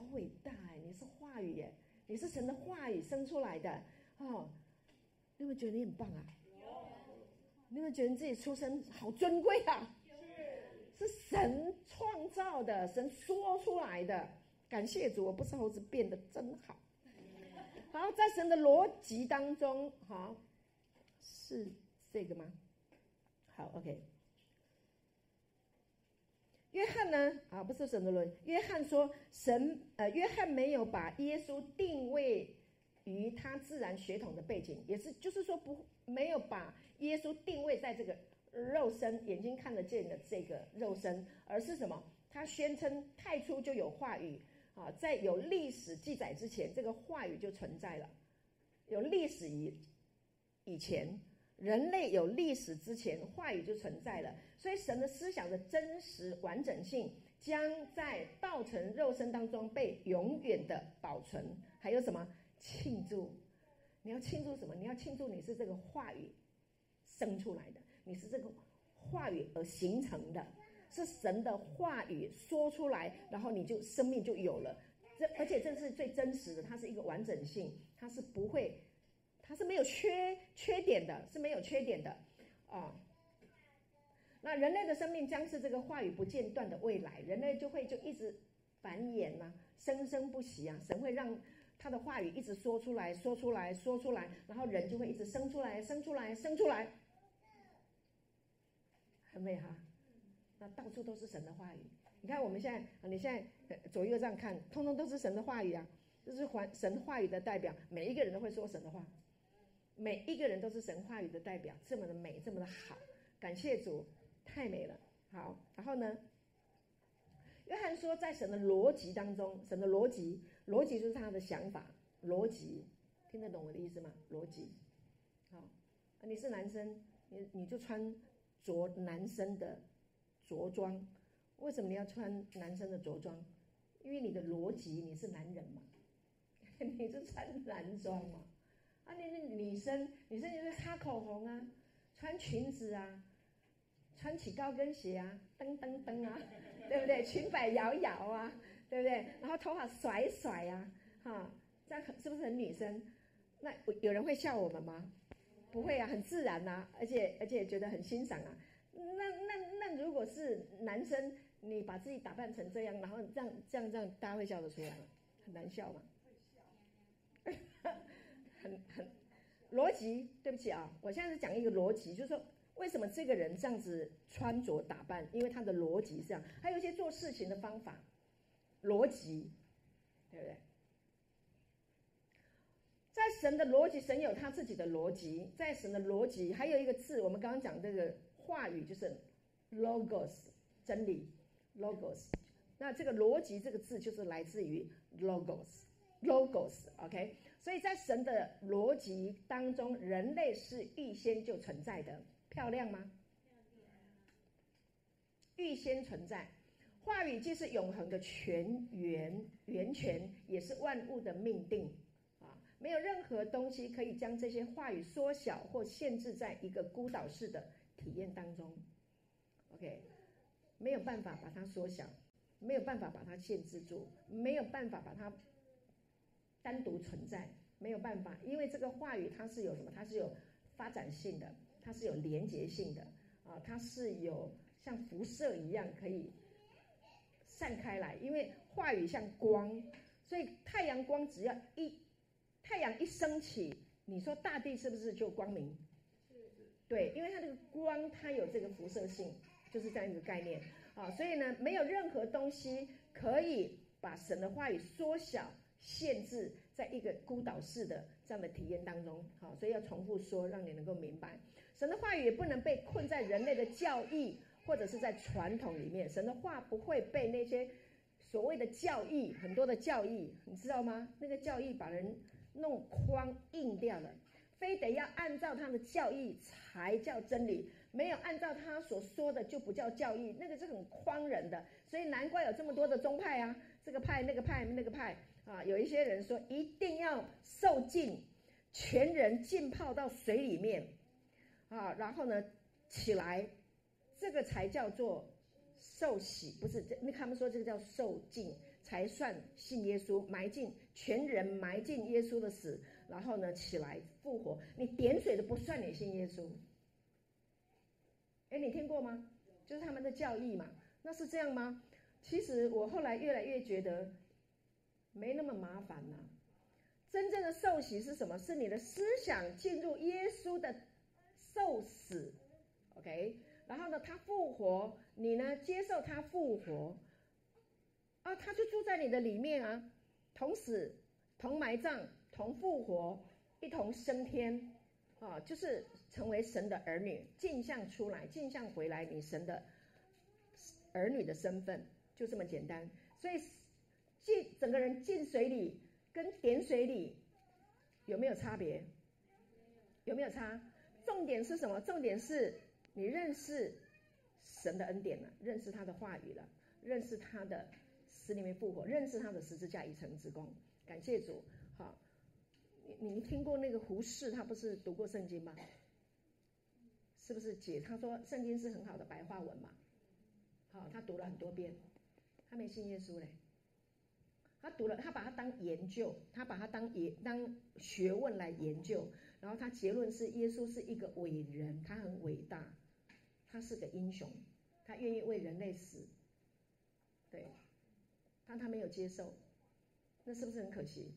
好伟大哎！你是话语耶，你是神的话语生出来的哦。你有没有觉得你很棒啊？你有没有觉得你自己出生好尊贵啊？是神创造的，神说出来的。感谢主，我不是猴子变得真好。好，在神的逻辑当中，好，是这个吗？好，OK。约翰呢？啊，不是神的逻辑。约翰说，神呃，约翰没有把耶稣定位于他自然血统的背景，也是就是说不没有把耶稣定位在这个肉身眼睛看得见的这个肉身，而是什么？他宣称太初就有话语。啊，在有历史记载之前，这个话语就存在了。有历史以以前，人类有历史之前，话语就存在了。所以，神的思想的真实完整性，将在道成肉身当中被永远的保存。还有什么庆祝？你要庆祝什么？你要庆祝你是这个话语生出来的，你是这个话语而形成的。是神的话语说出来，然后你就生命就有了。这而且这是最真实的，它是一个完整性，它是不会，它是没有缺缺点的，是没有缺点的啊。那人类的生命将是这个话语不间断的未来，人类就会就一直繁衍呐、啊，生生不息啊。神会让他的话语一直说出来，说出来，说出来，然后人就会一直生出来，生出来，生出来，很美哈。那到处都是神的话语，你看我们现在，你现在左右这样看，通通都是神的话语啊，这是还神话语的代表，每一个人都会说神的话，每一个人都是神话语的代表，这么的美，这么的好，感谢主，太美了。好，然后呢，约翰说，在神的逻辑当中，神的逻辑，逻辑就是他的想法，逻辑，听得懂我的意思吗？逻辑，好，你是男生，你你就穿着男生的。着装，为什么你要穿男生的着装？因为你的逻辑，你是男人嘛，*laughs* 你是穿男装嘛。啊，你是女生，女生就是擦口红啊，穿裙子啊，穿起高跟鞋啊，噔噔噔啊，对不对？裙摆摇摇啊，对不对？然后头发甩甩啊，哈，这样是不是很女生？那有人会笑我们吗？不会啊，很自然呐、啊，而且而且觉得很欣赏啊。那那那如果是男生，你把自己打扮成这样，然后这样这样这样，大家会笑得出来吗？很难笑吗？很很逻辑，对不起啊，我现在是讲一个逻辑，就是说为什么这个人这样子穿着打扮，因为他的逻辑是这样，还有一些做事情的方法，逻辑，对不对？在神的逻辑，神有他自己的逻辑，在神的逻辑，还有一个字，我们刚刚讲这个话语就是 logos，真理 logos，那这个逻辑这个字就是来自于 logos，logos，OK。所以在神的逻辑当中，人类是预先就存在的，漂亮吗？预先存在，话语既是永恒的泉源源泉，也是万物的命定啊！没有任何东西可以将这些话语缩小或限制在一个孤岛式的体验当中。OK，没有办法把它缩小，没有办法把它限制住，没有办法把它。单独存在没有办法，因为这个话语它是有什么？它是有发展性的，它是有连结性的啊，它是有像辐射一样可以散开来。因为话语像光，所以太阳光只要一太阳一升起，你说大地是不是就光明？对，因为它这个光它有这个辐射性，就是这样一个概念啊。所以呢，没有任何东西可以把神的话语缩小。限制在一个孤岛式的这样的体验当中，好，所以要重复说，让你能够明白，神的话语也不能被困在人类的教义或者是在传统里面。神的话不会被那些所谓的教义，很多的教义，你知道吗？那个教义把人弄框硬掉了，非得要按照他的教义才叫真理，没有按照他所说的就不叫教义，那个是很框人的。所以难怪有这么多的宗派啊，这个派那个派那个派。啊，有一些人说一定要受浸，全人浸泡到水里面，啊，然后呢起来，这个才叫做受洗，不是？那他们说这个叫受浸才算信耶稣，埋进全人埋进耶稣的死，然后呢起来复活，你点水都不算你信耶稣。哎，你听过吗？就是他们的教义嘛，那是这样吗？其实我后来越来越觉得。没那么麻烦呐、真正的受洗是什么？是你的思想进入耶稣的受死，OK，然后呢，他复活，你呢接受他复活，啊，他就住在你的里面啊，同死、同埋葬、同复活，一同升天，啊，就是成为神的儿女，镜像出来，镜像回来，你神的儿女的身份就这么简单，所以。进整个人进水里跟点水里有没有差别？有没有差？重点是什么？重点是你认识神的恩典了，认识他的话语了，认识他的死里面复活，认识他的十字架已成之功。感谢主。好，你你听过那个胡适？他不是读过圣经吗？是不是解？他说圣经是很好的白话文嘛。好，他读了很多遍，他没信耶稣嘞。他读了，他把它当研究，他把它当研当学问来研究，然后他结论是耶稣是一个伟人，他很伟大，他是个英雄，他愿意为人类死，对，但他没有接受，那是不是很可惜？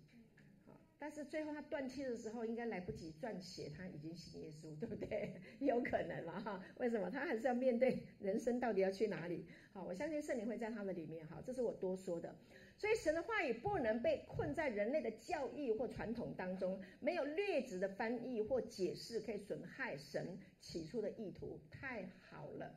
但是最后他断气的时候，应该来不及撰写，他已经信耶稣，*laughs* 对不对？有可能了哈。为什么？他还是要面对人生到底要去哪里？好，我相信圣灵会在他的里面。哈，这是我多说的。所以神的话语不能被困在人类的教义或传统当中，没有劣质的翻译或解释可以损害神起初的意图。太好了，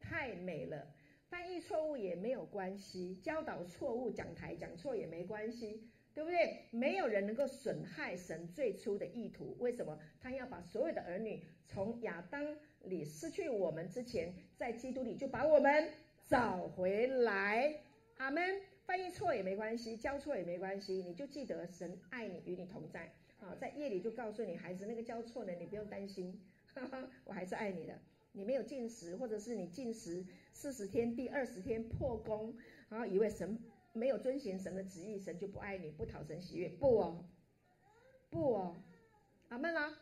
太美了。翻译错误也没有关系，教导错误，讲台讲错也没关系。对不对？没有人能够损害神最初的意图。为什么？他要把所有的儿女从亚当里失去我们之前，在基督里就把我们找回来。阿门。翻译错也没关系，教错也没关系，你就记得神爱你，与你同在。啊，在夜里就告诉你孩子，那个教错了，你不用担心，哈哈，我还是爱你的。你没有进食，或者是你进食四十天，第二十天破功，然后以为神。没有遵循神的旨意，神就不爱你，不讨神喜悦。不哦，不哦，阿门啦。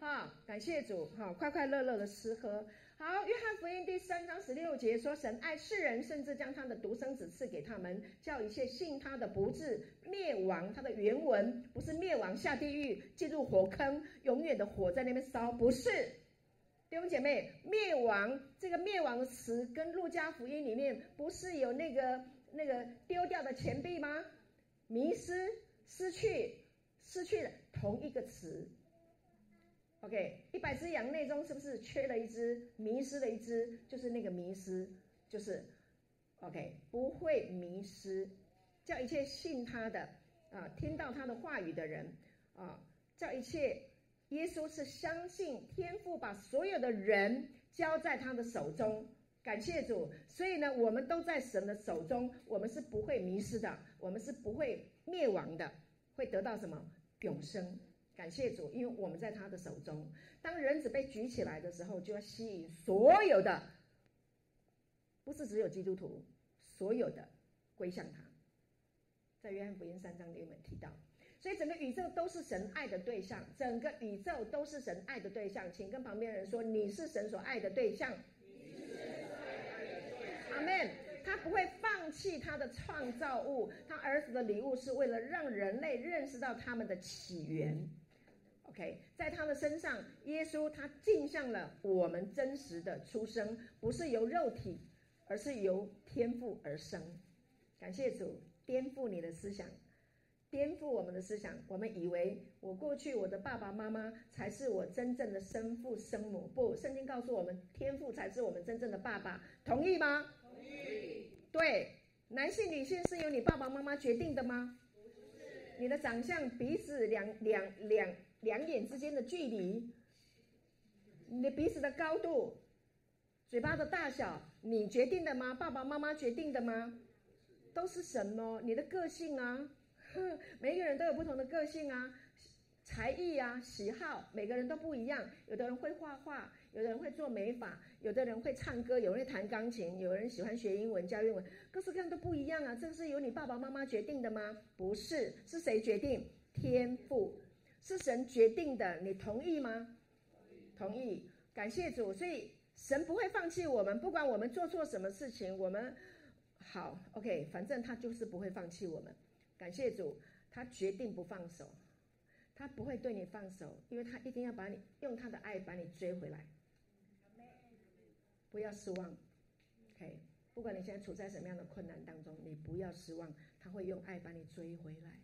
哈，感谢主，哈，快快乐乐的吃喝。好，约翰福音第三章十六节说，神爱世人，甚至将他的独生子赐给他们，叫一切信他的不至灭亡。他的原文不是灭亡下地狱，进入火坑，永远的火在那边烧，不是。弟兄姐妹，灭亡这个灭亡的词跟路加福音里面不是有那个那个丢掉的钱币吗？迷失、失去、失去了同一个词。OK，一百只羊内中是不是缺了一只，迷失了一只？就是那个迷失，就是 OK，不会迷失，叫一切信他的啊，听到他的话语的人啊，叫一切耶稣是相信天父把所有的人交在他的手中，感谢主。所以呢，我们都在神的手中，我们是不会迷失的，我们是不会灭亡的，会得到什么永生。感谢主，因为我们在他的手中。当人子被举起来的时候，就要吸引所有的，不是只有基督徒，所有的归向他。在约翰福音三章里面提到，所以整个宇宙都是神爱的对象，整个宇宙都是神爱的对象。请跟旁边人说，你是神所爱的对象。阿门。他不会放弃他的创造物，他儿子的礼物是为了让人类认识到他们的起源。OK，在他的身上，耶稣他镜像了我们真实的出生，不是由肉体，而是由天赋而生。感谢主，颠覆你的思想，颠覆我们的思想。我们以为我过去我的爸爸妈妈才是我真正的生父生母，不，圣经告诉我们，天赋才是我们真正的爸爸。同意吗？同意。对，男性女性是由你爸爸妈妈决定的吗？不是。你的长相、鼻子、两两两。两眼之间的距离，你的鼻子的高度，嘴巴的大小，你决定的吗？爸爸妈妈决定的吗？都是神哦。你的个性啊，*laughs* 每一个人都有不同的个性啊，才艺啊，喜好，每个人都不一样。有的人会画画，有的人会做美发，有的人会唱歌，有人会弹钢琴，有人喜欢学英文教英文，各式各样都不一样啊。这个是由你爸爸妈妈决定的吗？不是，是谁决定？天赋。是神决定的，你同意吗？同意，感谢主。所以神不会放弃我们，不管我们做错什么事情，我们好 OK，反正他就是不会放弃我们。感谢主，他决定不放手，他不会对你放手，因为他一定要把你用他的爱把你追回来。不要失望，OK，不管你现在处在什么样的困难当中，你不要失望，他会用爱把你追回来。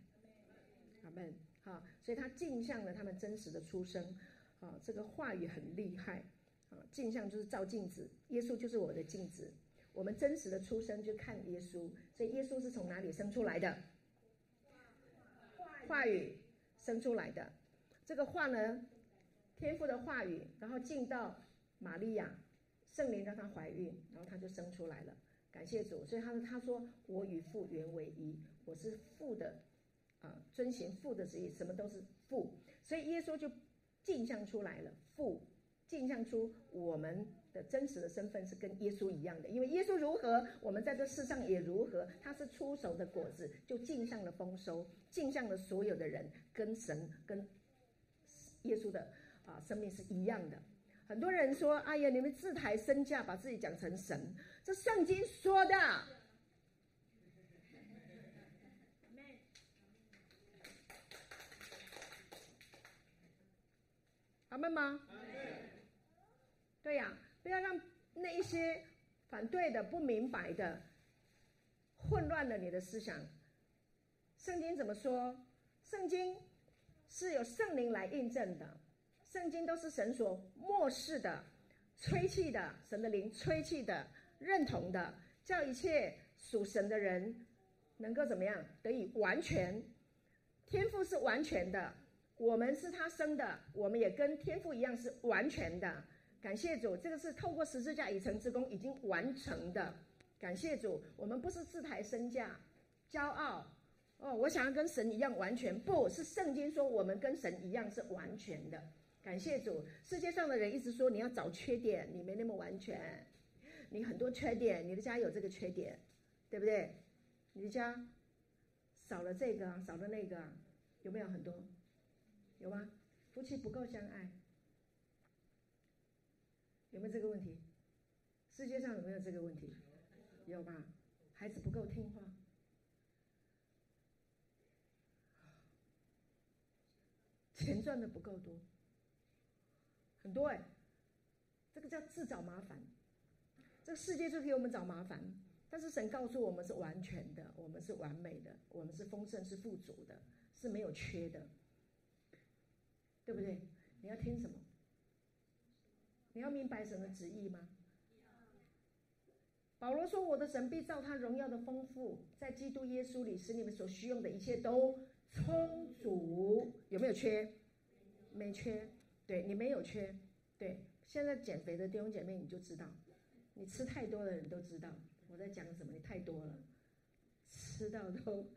阿门。啊，所以他镜像了他们真实的出生，啊，这个话语很厉害，啊，镜像就是照镜子，耶稣就是我的镜子，我们真实的出生就看耶稣，所以耶稣是从哪里生出来的？话语生出来的，这个话呢，天赋的话语，然后进到玛利亚，圣灵让她怀孕，然后她就生出来了，感谢主，所以他他说我与父原为一，我是父的。啊，遵循父的旨意，什么都是父，所以耶稣就镜像出来了。父镜像出我们的真实的身份是跟耶稣一样的，因为耶稣如何，我们在这世上也如何。他是初熟的果子，就镜像了丰收，镜像了所有的人跟神跟耶稣的啊生命是一样的。很多人说：“哎呀，你们自抬身价，把自己讲成神。”这圣经说的。阿门吗？对呀，不要让那一些反对的、不明白的、混乱了你的思想。圣经怎么说？圣经是有圣灵来印证的，圣经都是神所默示的、吹气的，神的灵吹气的、认同的，叫一切属神的人能够怎么样得以完全。天赋是完全的。我们是他生的，我们也跟天父一样是完全的。感谢主，这个是透过十字架已成之功，已经完成的。感谢主，我们不是自抬身价、骄傲哦。我想要跟神一样完全，不是圣经说我们跟神一样是完全的。感谢主，世界上的人一直说你要找缺点，你没那么完全，你很多缺点，你的家有这个缺点，对不对？你的家少了这个，少了那个，有没有很多？有吗？夫妻不够相爱，有没有这个问题？世界上有没有这个问题？有吧？孩子不够听话，钱赚的不够多，很多哎，这个叫自找麻烦。这个世界就给我们找麻烦，但是神告诉我们是完全的，我们是完美的，我们是丰盛、是富足的，是没有缺的，对不对？你要听什么？你要明白神的旨意吗？保罗说：“我的神必照他荣耀的丰富，在基督耶稣里，使你们所需用的一切都充足。有没有缺？没缺。对，你没有缺。对，现在减肥的弟兄姐妹，你就知道。”你吃太多的人都知道我在讲什么，你太多了，吃到都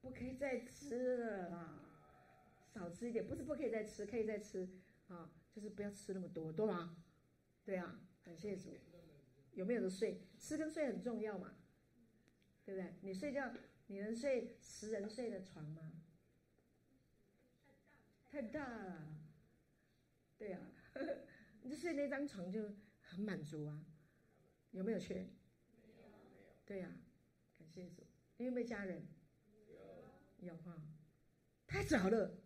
不可以再吃了啦，少吃一点，不是不可以再吃，可以再吃啊，就是不要吃那么多，对吗？对啊，感谢主。有没有的睡？吃跟睡很重要嘛，对不对？你睡觉，你能睡十人睡的床吗？太大了，对呀，*laughs* 你就睡那张床就很满足啊。有没有缺？对、啊，感谢主。你有没有家人？有。有哈，太早了。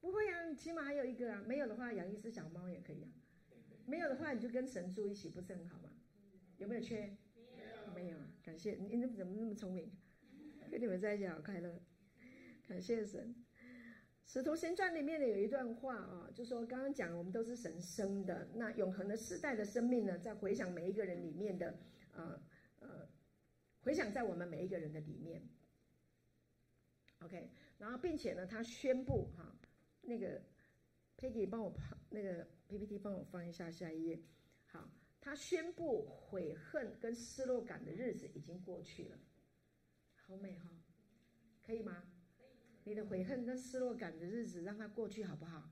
不会呀、啊，起码还有一个啊。没有的话，养一只小猫也可以啊。没有的话，你就跟神住一起，不是很好吗？有没有缺？没有。啊，感谢你，你怎么那么聪明？跟你们在一起好快乐。感谢神。《使徒行传》里面的有一段话啊，就说刚刚讲我们都是神生的，那永恒的世代的生命呢，在回想每一个人里面的，呃呃，回想在我们每一个人的里面。OK，然后并且呢，他宣布哈，那个 Peggy 帮我那个 PPT 帮我放一下下一页，好，他宣布悔恨跟失落感的日子已经过去了，好美哈，可以吗？你的悔恨跟失落感的日子，让它过去好不好？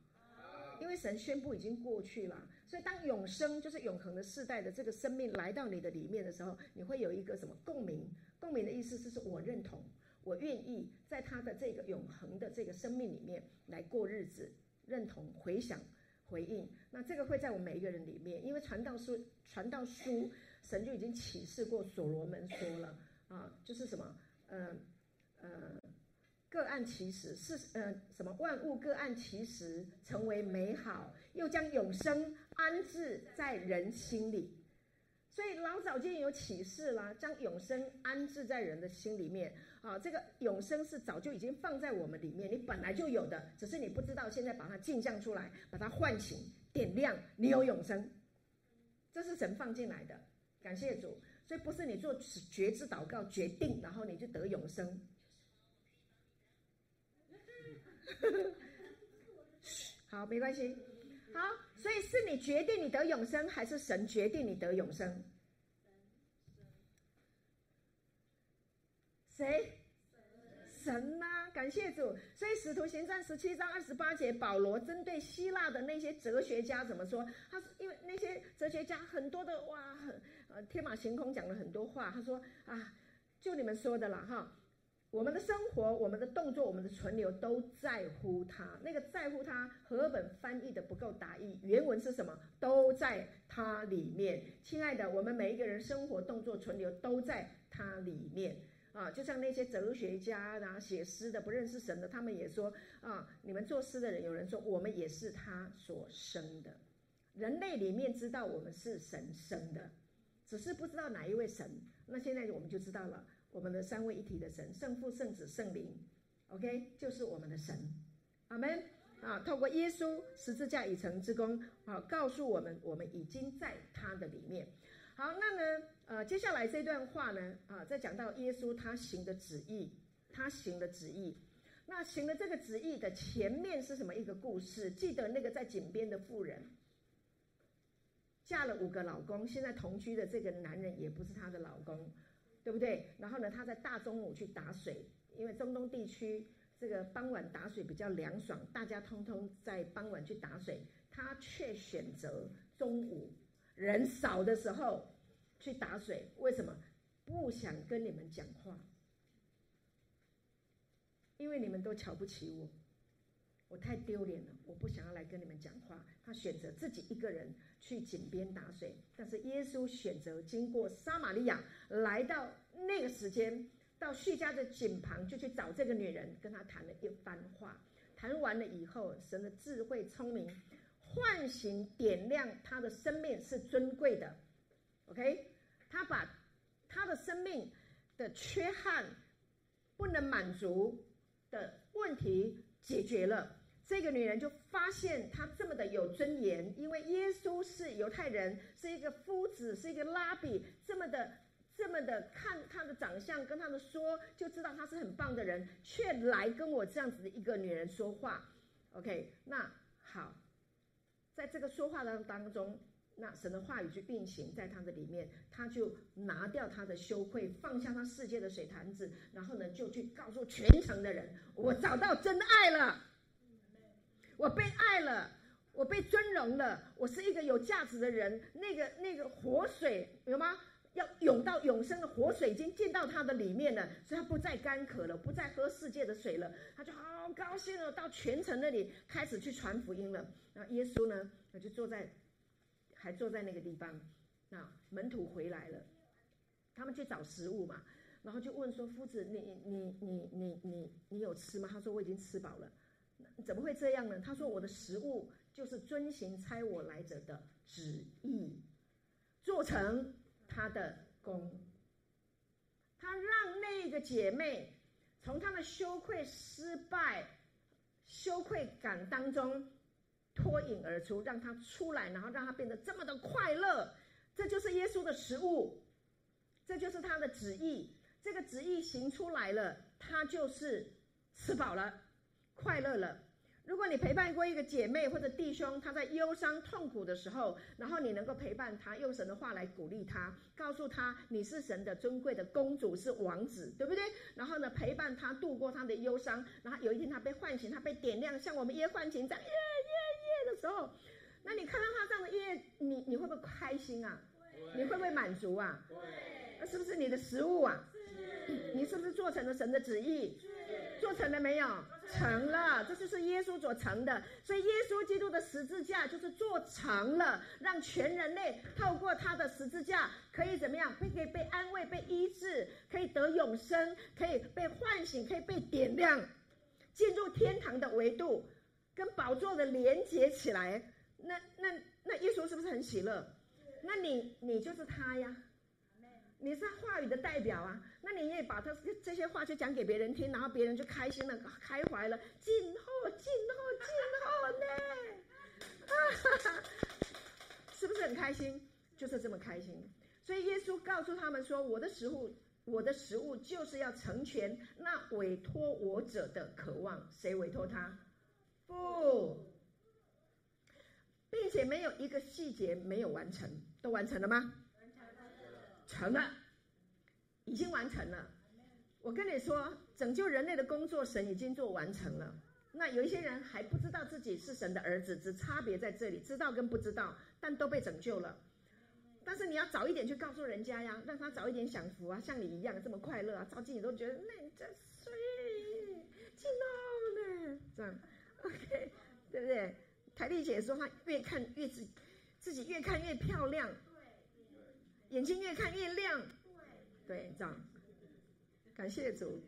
因为神宣布已经过去了，所以当永生就是永恒的世代的这个生命来到你的里面的时候，你会有一个什么共鸣？共鸣的意思就是我认同，我愿意在他的这个永恒的这个生命里面来过日子，认同、回想、回应。那这个会在我们每一个人里面，因为传道书、传道书，神就已经启示过所罗门说了啊，就是什么，嗯、呃、嗯。呃各按其时是呃什么万物各按其时成为美好，又将永生安置在人心里，所以老早就有启示啦，将永生安置在人的心里面啊。这个永生是早就已经放在我们里面，你本来就有的，只是你不知道，现在把它镜像出来，把它唤醒、点亮，你有永生，这是神放进来的。感谢主，所以不是你做决志祷告决定，然后你就得永生。*laughs* 好，没关系。好，所以是你决定你得永生，还是神决定你得永生？谁？神呐、感谢主。所以《使徒行传》十七章二十八节，保罗针对希腊的那些哲学家怎么说？他说：“因为那些哲学家很多的哇，呃，天马行空讲了很多话。他说啊，就你们说的了哈。”我们的生活、我们的动作、我们的存留都在乎他。那个在乎他，和本翻译的不够达意。原文是什么？都在他里面。亲爱的，我们每一个人生活、动作、存留都在他里面啊！就像那些哲学家啊、写诗的不认识神的，他们也说啊，你们作诗的人，有人说我们也是他所生的。人类里面知道我们是神生的，只是不知道哪一位神。那现在我们就知道了。我们的三位一体的神，圣父、圣子、圣灵，OK，就是我们的神，阿门啊！透过耶稣十字架已成之功，啊，告诉我们，我们已经在他的里面。好，那呢，呃，接下来这段话呢，啊，再讲到耶稣他行的旨意，他行的旨意。那行的这个旨意的前面是什么一个故事？记得那个在井边的妇人，嫁了五个老公，现在同居的这个男人也不是她的老公。对不对？然后呢，他在大中午去打水，因为中东地区这个傍晚打水比较凉爽，大家通通在傍晚去打水，他却选择中午人少的时候去打水。为什么？不想跟你们讲话，因为你们都瞧不起我，我太丢脸了，我不想要来跟你们讲话。他选择自己一个人去井边打水，但是耶稣选择经过撒玛利亚，来到那个时间，到叙家的井旁，就去找这个女人，跟她谈了一番话。谈完了以后，神的智慧聪明，唤醒点亮她的生命是尊贵的。OK，他把他的生命的缺憾不能满足的问题。解决了，这个女人就发现她这么的有尊严，因为耶稣是犹太人，是一个夫子，是一个拉比，这么的这么的看他的长相跟他的说，就知道他是很棒的人，却来跟我这样子的一个女人说话。OK，那好，在这个说话的当中，那神的话语就运行在他的里面，他就拿掉他的羞愧，放下他世界的水坛子，然后呢，就去告诉全城的人：我找到真爱了，我被爱了，我被尊荣了，我是一个有价值的人。那个那个活水有吗？要涌到永生的活水已经进到他的里面了，所以他不再干渴了，不再喝世界的水了，他就好高兴了，到全城那里开始去传福音了。那耶稣呢，他就坐在。还坐在那个地方，那门徒回来了，他们去找食物嘛，然后就问说：“夫子，你你你你你你有吃吗？”他说：“我已经吃饱了。”怎么会这样呢？他说：“我的食物就是遵行差我来者的旨意，做成他的工。”他让那个姐妹从他的羞愧、失败、羞愧感当中。脱颖而出，让他出来，然后让他变得这么的快乐，这就是耶稣的食物，这就是他的旨意。这个旨意行出来了，他就是吃饱了，快乐了。如果你陪伴过一个姐妹或者弟兄，他在忧伤痛苦的时候，然后你能够陪伴他，用神的话来鼓励他，告诉他你是神的尊贵的公主，是王子，对不对？然后呢，陪伴他度过他的忧伤，然后有一天他被唤醒，他被点亮，像我们耶唤醒这样耶耶耶的时候，那你看到他这样的耶，你你会不会开心啊？你会不会满足啊？那是不是你的食物啊？你是不是做成了神的旨意？做成了没有？成了，这就是耶稣所成的。所以耶稣基督的十字架就是做成了，让全人类透过他的十字架可以怎么样？可以被安慰、被医治，可以得永生，可以被唤醒，可以被点亮，进入天堂的维度，跟宝座的连接起来。那那那耶稣是不是很喜乐？那你你就是他呀。你是他话语的代表啊，那你也把他这些话就讲给别人听，然后别人就开心了、开怀了，静候静候静候呢？啊哈哈，是不是很开心？就是这么开心。所以耶稣告诉他们说：“我的食物，我的食物就是要成全那委托我者的渴望。谁委托他？不，并且没有一个细节没有完成，都完成了吗？”成了，已经完成了。我跟你说，拯救人类的工作，神已经做完成了。那有一些人还不知道自己是神的儿子，只差别在这里，知道跟不知道，但都被拯救了。但是你要早一点去告诉人家呀，让他早一点享福啊，像你一样这么快乐啊，照镜你都觉得那你真水，知道呢？这样，OK，*laughs* 对不对？台丽姐说，她越看越自自己越看越漂亮。眼睛越看越亮，对，这样，感谢主，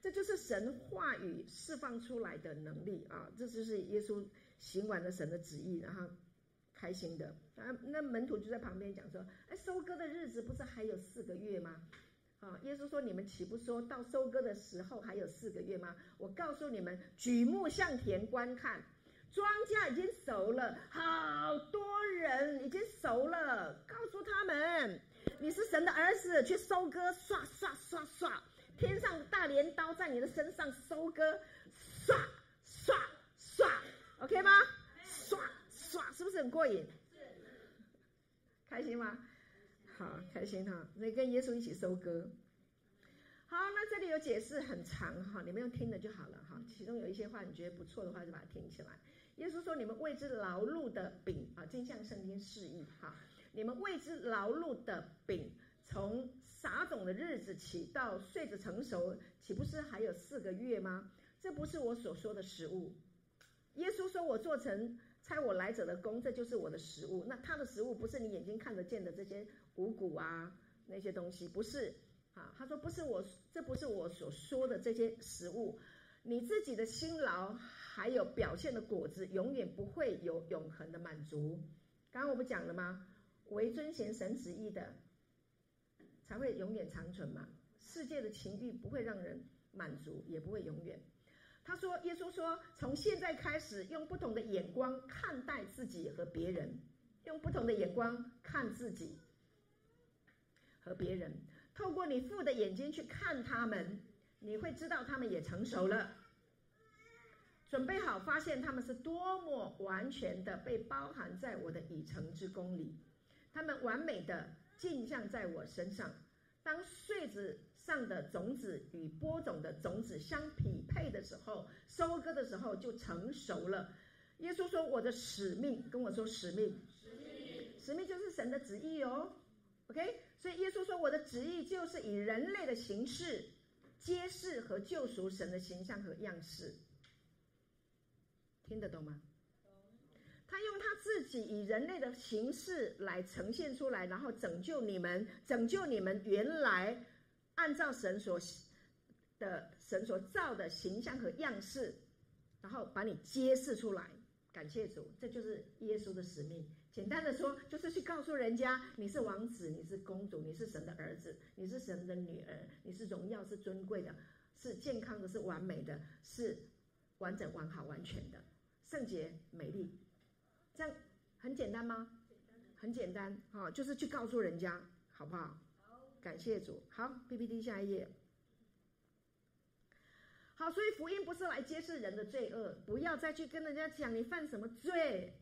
这就是神话语释放出来的能力啊！这就是耶稣行完了神的旨意，然后开心的。啊，那门徒就在旁边讲说：“哎，收割的日子不是还有四个月吗？”啊，耶稣说：“你们岂不说到收割的时候还有四个月吗？我告诉你们，举目向田观看。”庄稼已经熟了，好多人已经熟了。告诉他们，你是神的儿子，去收割，刷刷刷刷，天上大镰刀在你的身上收割，刷刷刷，OK 吗？刷刷，是不是很过瘾？开心吗？好，开心哈！所以跟耶稣一起收割。好，那这里有解释很长哈，你们用听的就好了哈。其中有一些话你觉得不错的话，就把它听起来。耶稣说：“你们为之劳碌的饼啊，真像圣经示意哈。你们为之劳碌的饼，从撒种的日子起到穗子成熟，岂不是还有四个月吗？这不是我所说的食物，耶稣说：“我做成猜我来者的功，这就是我的食物。那他的食物不是你眼睛看得见的这些五谷啊，那些东西不是啊。他说不是我，这不是我所说的这些食物。你自己的辛劳还有表现的果子，永远不会有永恒的满足。刚刚我不讲了吗？唯遵行神旨意的，才会永远长存嘛。世界的情欲不会让人满足，也不会永远。”他说：“耶稣说，从现在开始，用不同的眼光看待自己和别人，用不同的眼光看自己和别人。透过你父的眼睛去看他们，你会知道他们也成熟了，准备好发现他们是多么完全的被包含在我的已成之功里，他们完美的镜像在我身上。当穗子。”上的种子与播种的种子相匹配的时候，收割的时候就成熟了。耶稣说：“我的使命，跟我说使命，使命，使命就是神的旨意哦。”OK，所以耶稣说：“我的旨意就是以人类的形式，揭示和救赎神的形象和样式。”听得懂吗？他用他自己以人类的形式来呈现出来，然后拯救你们，拯救你们原来。按照神所的神所造的形象和样式，然后把你揭示出来。感谢主，这就是耶稣的使命。简单的说，就是去告诉人家，你是王子，你是公主，你是神的儿子，你是神的女儿，你是荣耀，是尊贵的，是健康的，是完美的，是完整、完好、完全的，圣洁、美丽。这样很简单吗？很简单，哈，就是去告诉人家，好不好？感谢主，好，PPT 下一页。好，所以福音不是来揭示人的罪恶，不要再去跟人家讲你犯什么罪。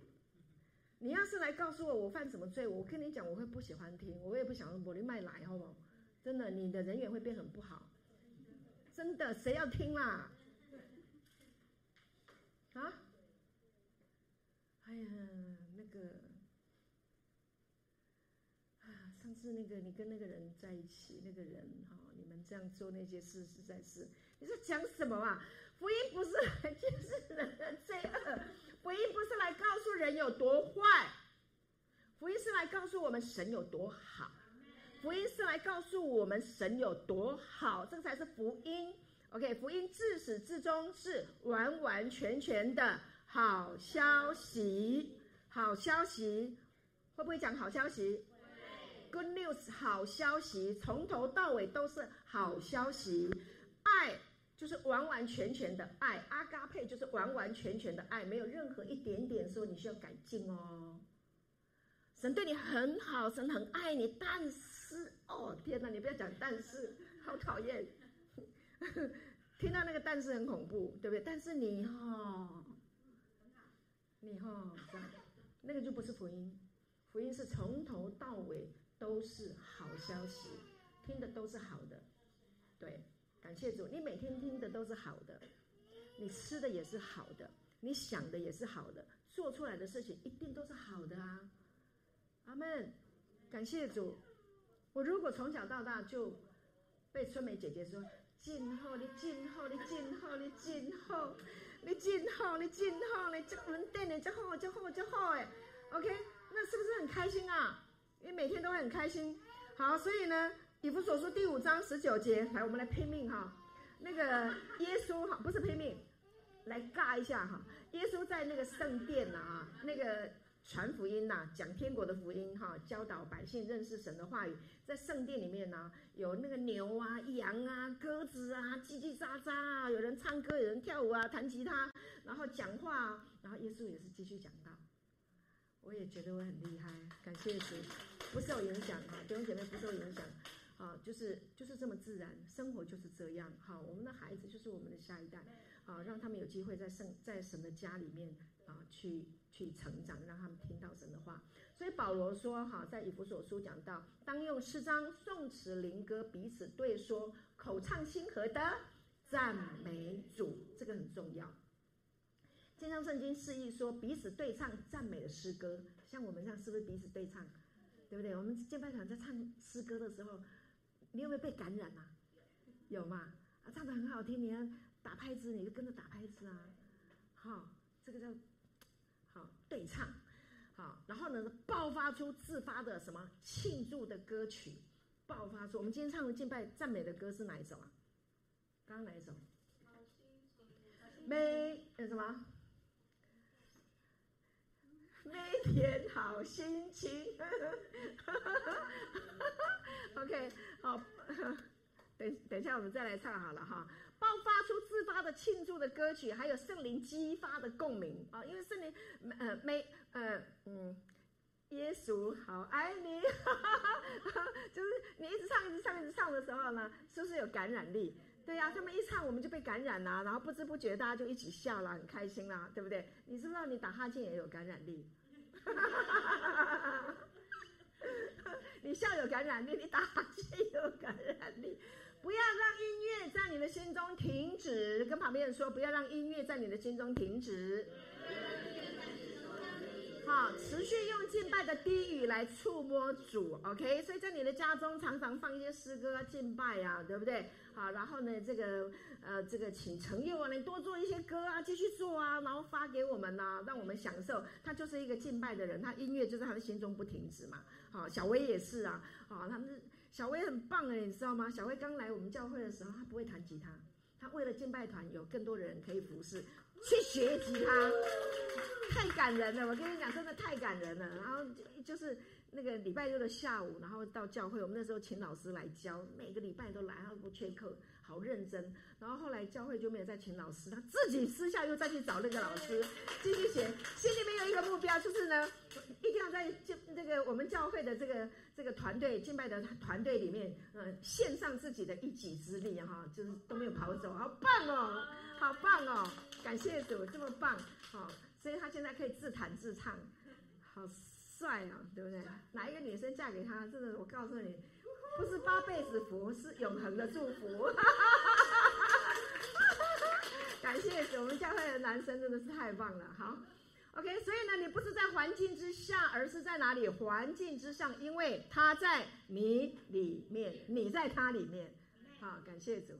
你要是来告诉我我犯什么罪，我跟你讲我会不喜欢听，我也不想用玻璃麦来，好不好？真的，你的人缘会变很不好。真的，谁要听啦？啊？哎呀，那个啊。上次那个你跟那个人在一起，那个人哈，你们这样做那些事实在是，你在讲什么啊？福音不是来就是人的罪恶，福音不是来告诉人有多坏，福音是来告诉我们神有多好，福音是来告诉我们神有多好，这个才是福音。OK，福音自始至终是完完全全的好消息，好消息，会不会讲好消息？Good news，好消息，从头到尾都是好消息。爱就是完完全全的爱，阿嘎佩就是完完全全的爱，没有任何一点点说你需要改进哦。神对你很好，神很爱你，但是哦天哪，你不要讲但是，好讨厌。*laughs* 听到那个但是很恐怖，对不对？但是你哈、哦，你哈、哦，那个就不是福音，福音是从头到尾。都是好消息，听的都是好的，对，感谢主，你每天听的都是好的，你吃的也是好的，你想的也是好的，做出来的事情一定都是好的啊，阿门，感谢主。我如果从小到大就被春梅姐姐说，静候你静候你静候你静候你真好你真好你这门店你就好这好这好哎，OK，那是不是很开心啊？因为每天都会很开心，好，所以呢，以弗所书第五章十九节，来，我们来拼命哈，那个耶稣哈，不是拼命，来尬一下哈，耶稣在那个圣殿啊，那个传福音呐，讲天国的福音哈，教导百姓认识神的话语，在圣殿里面呢，有那个牛啊、羊啊、鸽子啊，叽叽喳喳啊，有人唱歌，有人跳舞啊，弹吉他，然后讲话，啊然后耶稣也是继续讲道。我也觉得我很厉害，感谢主，不受影响哈，弟兄姐妹不受影响，啊，就是就是这么自然，生活就是这样，哈，我们的孩子就是我们的下一代，啊，让他们有机会在圣在神的家里面啊，去去成长，让他们听到神的话。所以保罗说，哈，在以弗所书讲到，当用诗章、颂词、灵歌彼此对说，口唱心和的赞美主，这个很重要。健康圣经示意说，彼此对唱赞美的诗歌，像我们这样是不是彼此对唱？对不对？我们敬拜团在唱诗歌的时候，你有没有被感染啊？有吗？啊，唱得很好听，你要打拍子，你就跟着打拍子啊。好，这个叫好对唱，好，然后呢，爆发出自发的什么庆祝的歌曲，爆发出。我们今天唱的敬拜赞美的歌是哪一首啊？刚刚哪一首？每呃什么？每天好心情。*laughs* OK，好，*laughs* 等等一下我们再来唱好了哈。爆发出自发的庆祝的歌曲，还有圣灵激发的共鸣啊！因为圣灵呃每呃嗯，耶稣好爱你，*laughs* 就是你一直唱一直唱一直唱的时候呢，是不是有感染力？对呀、他们一唱，我们就被感染啦，然后不知不觉大家就一起笑了，很开心啦，对不对？你知不知道你打哈欠也有感染力？*laughs* 你笑有感染力，你打哈欠也有感染力。不要让音乐在你的心中停止，跟旁边人说，不要让音乐在你的心中停止。好，持续用敬拜的低语来触摸主，OK？所以在你的家中常常放一些诗歌敬拜啊，对不对？好，然后呢，这个呃，这个请成佑啊，你多做一些歌啊，继续做啊，然后发给我们呐、啊，让我们享受。他就是一个敬拜的人，他音乐就在他的心中不停止嘛。好，小薇也是啊，好，他们小薇很棒哎，你知道吗？小薇刚来我们教会的时候，她不会弹吉他，她为了敬拜团有更多的人可以服侍。去学吉他，太感人了！我跟你讲，真的太感人了。然后就是那个礼拜六的下午，然后到教会，我们那时候请老师来教，每个礼拜都来，然后不缺课，好认真。然后后来教会就没有再请老师，他自己私下又再去找那个老师继续学。心里面有一个目标，就是呢，一定要在这这个我们教会的这个这个团队敬拜的团队里面，嗯，献上自己的一己之力哈，就是都没有跑走，好棒哦！好棒哦！感谢主，这么棒，好、所以他现在可以自弹自唱，好帅啊，对不对？哪一个女生嫁给他，真的，我告诉你，不是八辈子福，是永恒的祝福。*laughs* 感谢，我们教会的男生真的是太棒了。好，OK，所以呢，你不是在环境之下，而是在哪里？环境之上，因为他在你里面，你在他里面。好，感谢主。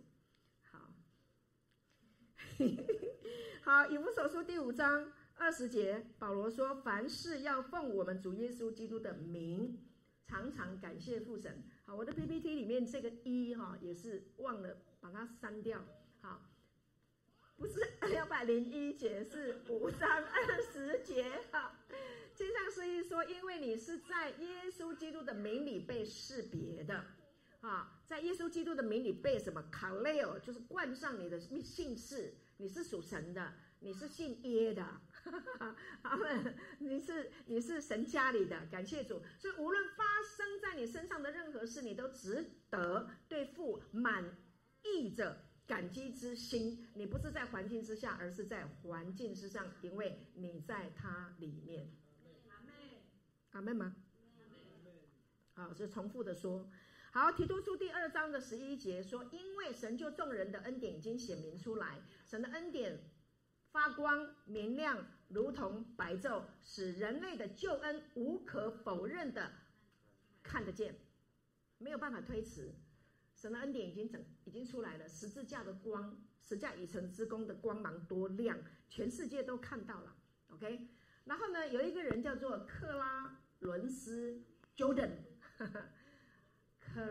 好，*laughs* 以弗所书第五章二十节，保罗说：“凡事要奉我们主耶稣基督的名，常常感谢父神。”好，我的 PPT 里面这个一哈也是忘了把它删掉。好，不是两百零一节，是五章二十节。哈，经上是一说，因为你是在耶稣基督的名里被识别的。啊，在耶稣基督的名里被什么？Kaleo 就是冠上你的姓氏，你是属神的，你是姓耶的，*laughs* 他们你是你是神家里的，感谢主。所以无论发生在你身上的任何事，你都值得对父满溢着感激之心。你不是在环境之下，而是在环境之上，因为你在他里面。阿门，阿门吗？好，是重复的说。好，提多书第二章的十一节说：“因为神就众人的恩典已经显明出来，神的恩典发光明亮，如同白昼，使人类的救恩无可否认的看得见，没有办法推辞。神的恩典已经整已经出来了，十字架的光，十架以成之功的光芒多亮，全世界都看到了。OK，然后呢，有一个人叫做克拉伦斯 Jordan。*laughs* 呵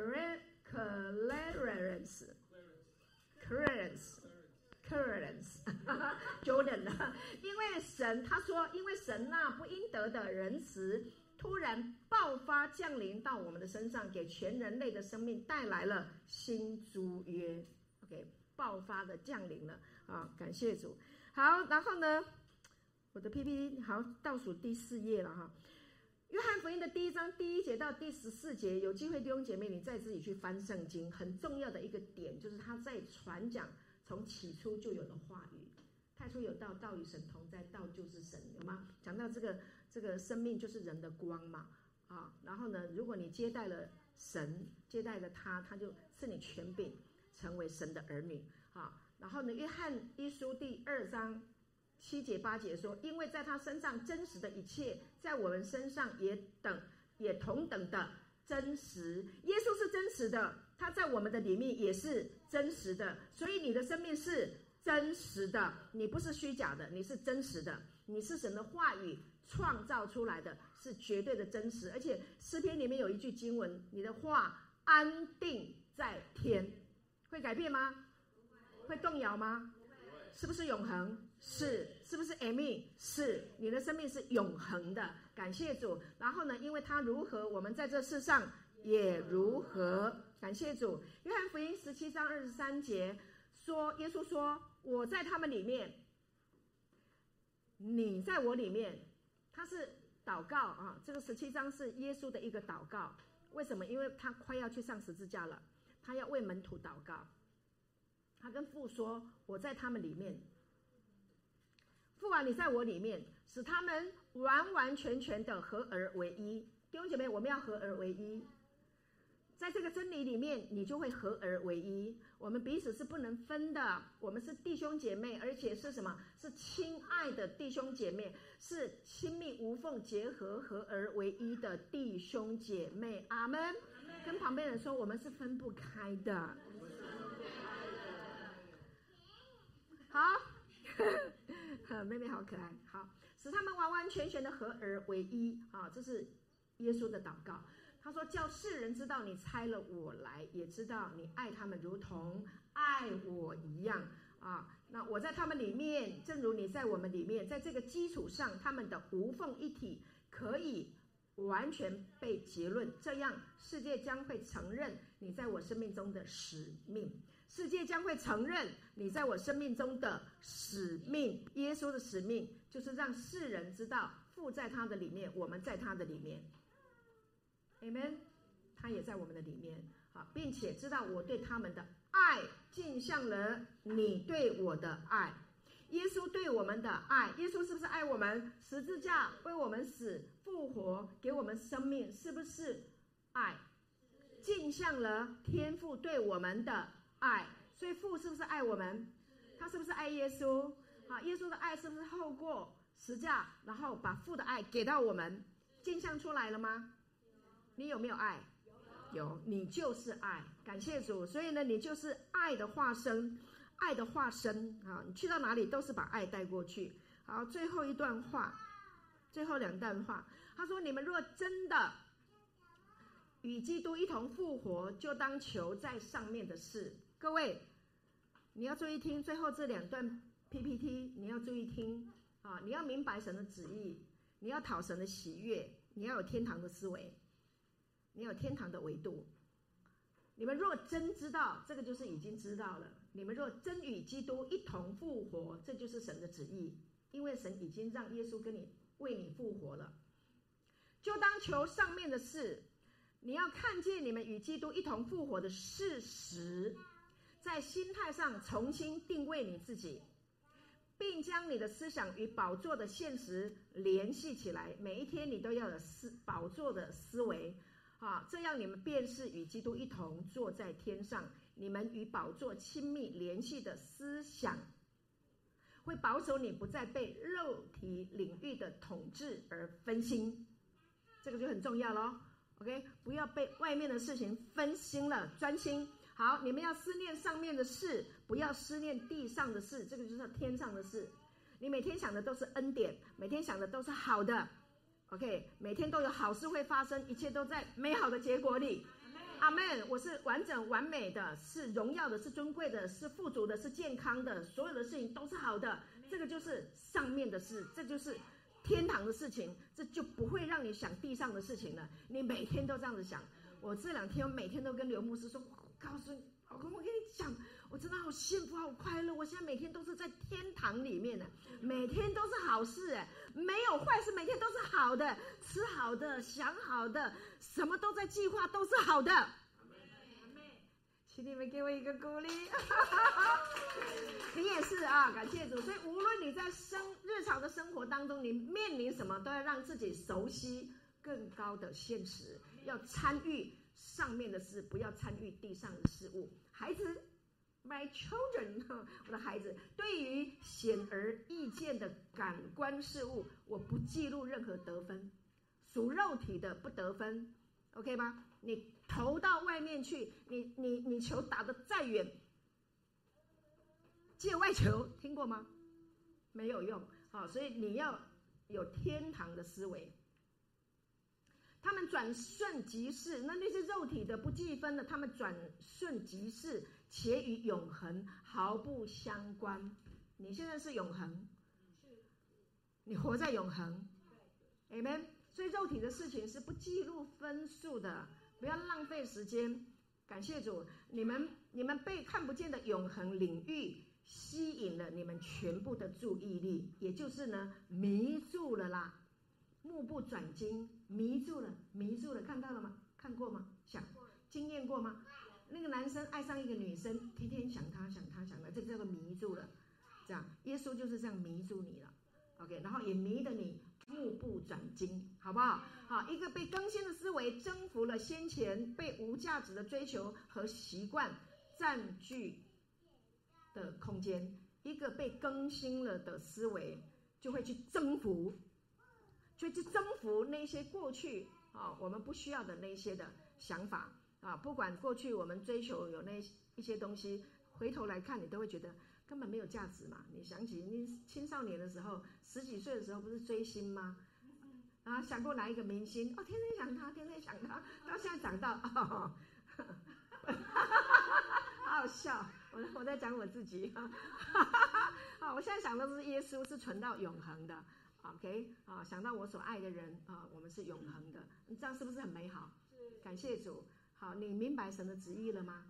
occurrence *laughs* Jordan 呢？因为神他说，因为神那不应得的仁慈突然爆发降临到我们的身上，给全人类的生命带来了新租约。OK，爆发的降临了啊！感谢主。好，然后呢，我的 PPT 好倒数第四页了哈。约翰福音的第一章第一节到第十四节，有机会弟兄姐妹，你再自己去翻圣经。很重要的一个点就是他在传讲从起初就有的话语。太初有道，道与神同在，道就是神，有吗？讲到这个这个生命就是人的光嘛，啊，然后呢，如果你接待了神，接待了他，他就赐你权柄，成为神的儿女，啊，然后呢，约翰一书第二章。七节八节说，因为在他身上真实的一切，在我们身上也等也同等的真实。耶稣是真实的，它在我们的里面也是真实的，所以你的生命是真实的，你不是虚假的，你是真实的，你是神的话语创造出来的，是绝对的真实。而且诗篇里面有一句经文：“你的话安定在天，会改变吗？会动摇吗？是不是永恒？是，是不是 Amy 是，你的生命是永恒的。感谢主。然后呢，因为他如何，我们在这世上也如何。感谢主。约翰福音十七章二十三节说：“耶稣说。”我在他们里面，你在我里面，他是祷告啊。这个十七章是耶稣的一个祷告。为什么？因为他快要去上十字架了，他要为门徒祷告。他跟父说：“我在他们里面，父啊，你在我里面，使他们完完全全的合而为一。”弟兄姐妹，我们要合而为一。在这个真理里面，你就会合而为一。我们彼此是不能分的，我们是弟兄姐妹，而且是什么？是亲爱的弟兄姐妹，是亲密无缝结合、合而为一的弟兄姐妹。阿门。跟旁边人说，我们是分不开的。好，*laughs* 妹妹好可爱。好，使他们完完全全的合而为一。啊，这是耶稣的祷告。他说：“叫世人知道你差了我来，也知道你爱他们如同爱我一样啊。那我在他们里面，正如你在我们里面，在这个基础上，他们的无缝一体可以完全被结论。这样，世界将会承认你在我生命中的使命。世界将会承认你在我生命中的使命。耶稣的使命就是让世人知道父在他的里面，我们在他的里面。” Amen，他也在我们的里面啊，并且知道我对他们的爱，镜像了你对我的爱。耶稣对我们的爱，耶稣是不是爱我们？十字架为我们死，复活给我们生命，是不是爱？镜像了天父对我们的爱，所以父是不是爱我们？他是不是爱耶稣？啊，耶稣的爱是不是透过十字架，然后把父的爱给到我们？镜像出来了吗？你有没有爱？有，你就是爱。感谢主，所以呢，你就是爱的化身，爱的化身啊！你去到哪里都是把爱带过去。好，最后一段话，最后两段话，他说：“你们若真的与基督一同复活，就当求在上面的事。”各位，你要注意听最后这两段 PPT，你要注意听啊！你要明白神的旨意，你要讨神的喜悦，你要有天堂的思维。你有天堂的维度，你们若真知道，这个就是已经知道了。你们若真与基督一同复活，这就是神的旨意，因为神已经让耶稣跟你为你复活了，就当求上面的事。你要看见你们与基督一同复活的事实，在心态上重新定位你自己，并将你的思想与宝座的现实联系起来。每一天你都要有思宝座的思维。啊，这样你们便是与基督一同坐在天上。你们与宝座亲密联系的思想，会保守你不再被肉体领域的统治而分心。这个就很重要喽。OK，不要被外面的事情分心了，专心。好，你们要思念上面的事，不要思念地上的事。这个就是天上的事。你每天想的都是恩典，每天想的都是好的。OK，每天都有好事会发生，一切都在美好的结果里。阿门。我是完整完美的，是荣耀的，是尊贵的，是富足的，是健康的，所有的事情都是好的。这个就是上面的事，这就是天堂的事情，这就不会让你想地上的事情了。你每天都这样子想。我这两天我每天都跟刘牧师说，我告诉你，老公，我跟你讲。我真的好幸福，好快乐！我现在每天都是在天堂里面呢，每天都是好事，没有坏事，每天都是好的，吃好的，想好的，什么都在计划，都是好的。请你们给我一个鼓励。*laughs* 你也是啊，感谢主。所以无论你在生日常的生活当中，你面临什么，都要让自己熟悉更高的现实，要参与上面的事，不要参与地上的事物。孩子。My children，*laughs* 我的孩子，对于显而易见的感官事物，我不记录任何得分，属肉体的不得分，OK 吗？你投到外面去，你你你球打得再远，界外球，听过吗？没有用。好，所以你要有天堂的思维。他们转瞬即逝，那那些肉体的不计分的，他们转瞬即逝，且与永恒毫不相关。你现在是永恒，你活在永恒，Amen。所以肉体的事情是不记录分数的，不要浪费时间。感谢主，你们你们被看不见的永恒领域吸引了你们全部的注意力，也就是呢迷住了啦，目不转睛，迷住了，迷住了，看到了吗？看过吗？想经验过吗？那个男生爱上一个女生，天天想她，想她，想她，这叫做迷住了。这样，耶稣就是这样迷住你了，OK，然后也迷得你目不转睛，好不好？好，一个被更新的思维征服了先前被无价值的追求和习惯占据的空间，一个被更新了的思维就会去征服，就去征服那些过去啊我们不需要的那些的想法啊，不管过去我们追求有那一些东西，回头来看你都会觉得。根本没有价值嘛！你想起你青少年的时候，十几岁的时候不是追星吗？啊，想过哪一个明星？哦，天天想他，天天想他，*laughs* 到现在长到，哦，哈好好笑！我我在讲我自己，哈哈哈！啊，我现在想的是耶稣是存到永恒的，OK？啊，想到我所爱的人啊，我们是永恒的，你这样是不是很美好？感谢主。好，你明白神的旨意了吗？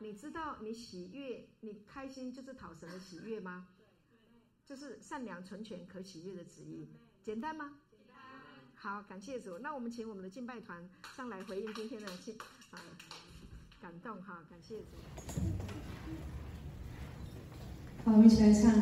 你知道你喜悦、你开心就是讨神的喜悦吗？就是善良、纯全、可喜悦的旨意，简单吗？简单。好，感谢主。那我们请我们的敬拜团上来回应今天的信啊，感动哈，感谢主。好，我们一起来唱。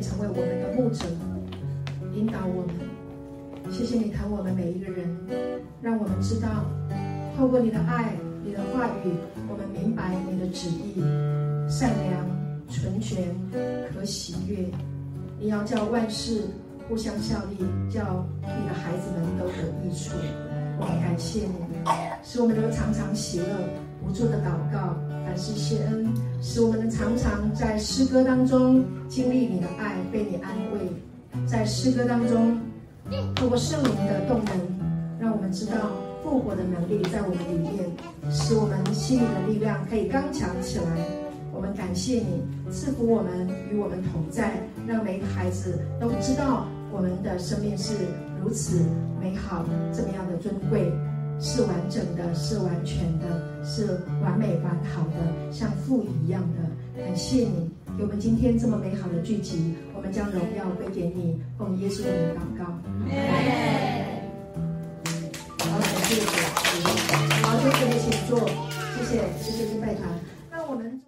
成为我们的牧者，引导我们。谢谢你疼我们每一个人，让我们知道，透过你的爱、你的话语，我们明白你的旨意。善良、纯全、可喜悦，你要叫万事互相效力，叫你的孩子们都得益处。我们感谢你，使我们都常常喜乐，不住的祷告，凡事谢恩，使我们常常在诗歌当中经历你的爱，被你安慰，在诗歌当中透过圣灵的动能，让我们知道复活的能力在我们里面，使我们心里的力量可以刚强起来。我们感谢你赐福我们，与我们同在，让每个孩子都知道我们的生命是如此美好，这么样的尊贵，是完整的，是完全的，是完美完好的，像父一样的。感谢你给我们今天这么美好的聚集，我们将荣耀归给你，奉耶稣的名祷告。好，感谢主。好，谢谢你，请坐。谢谢，谢谢敬拜堂。那我们。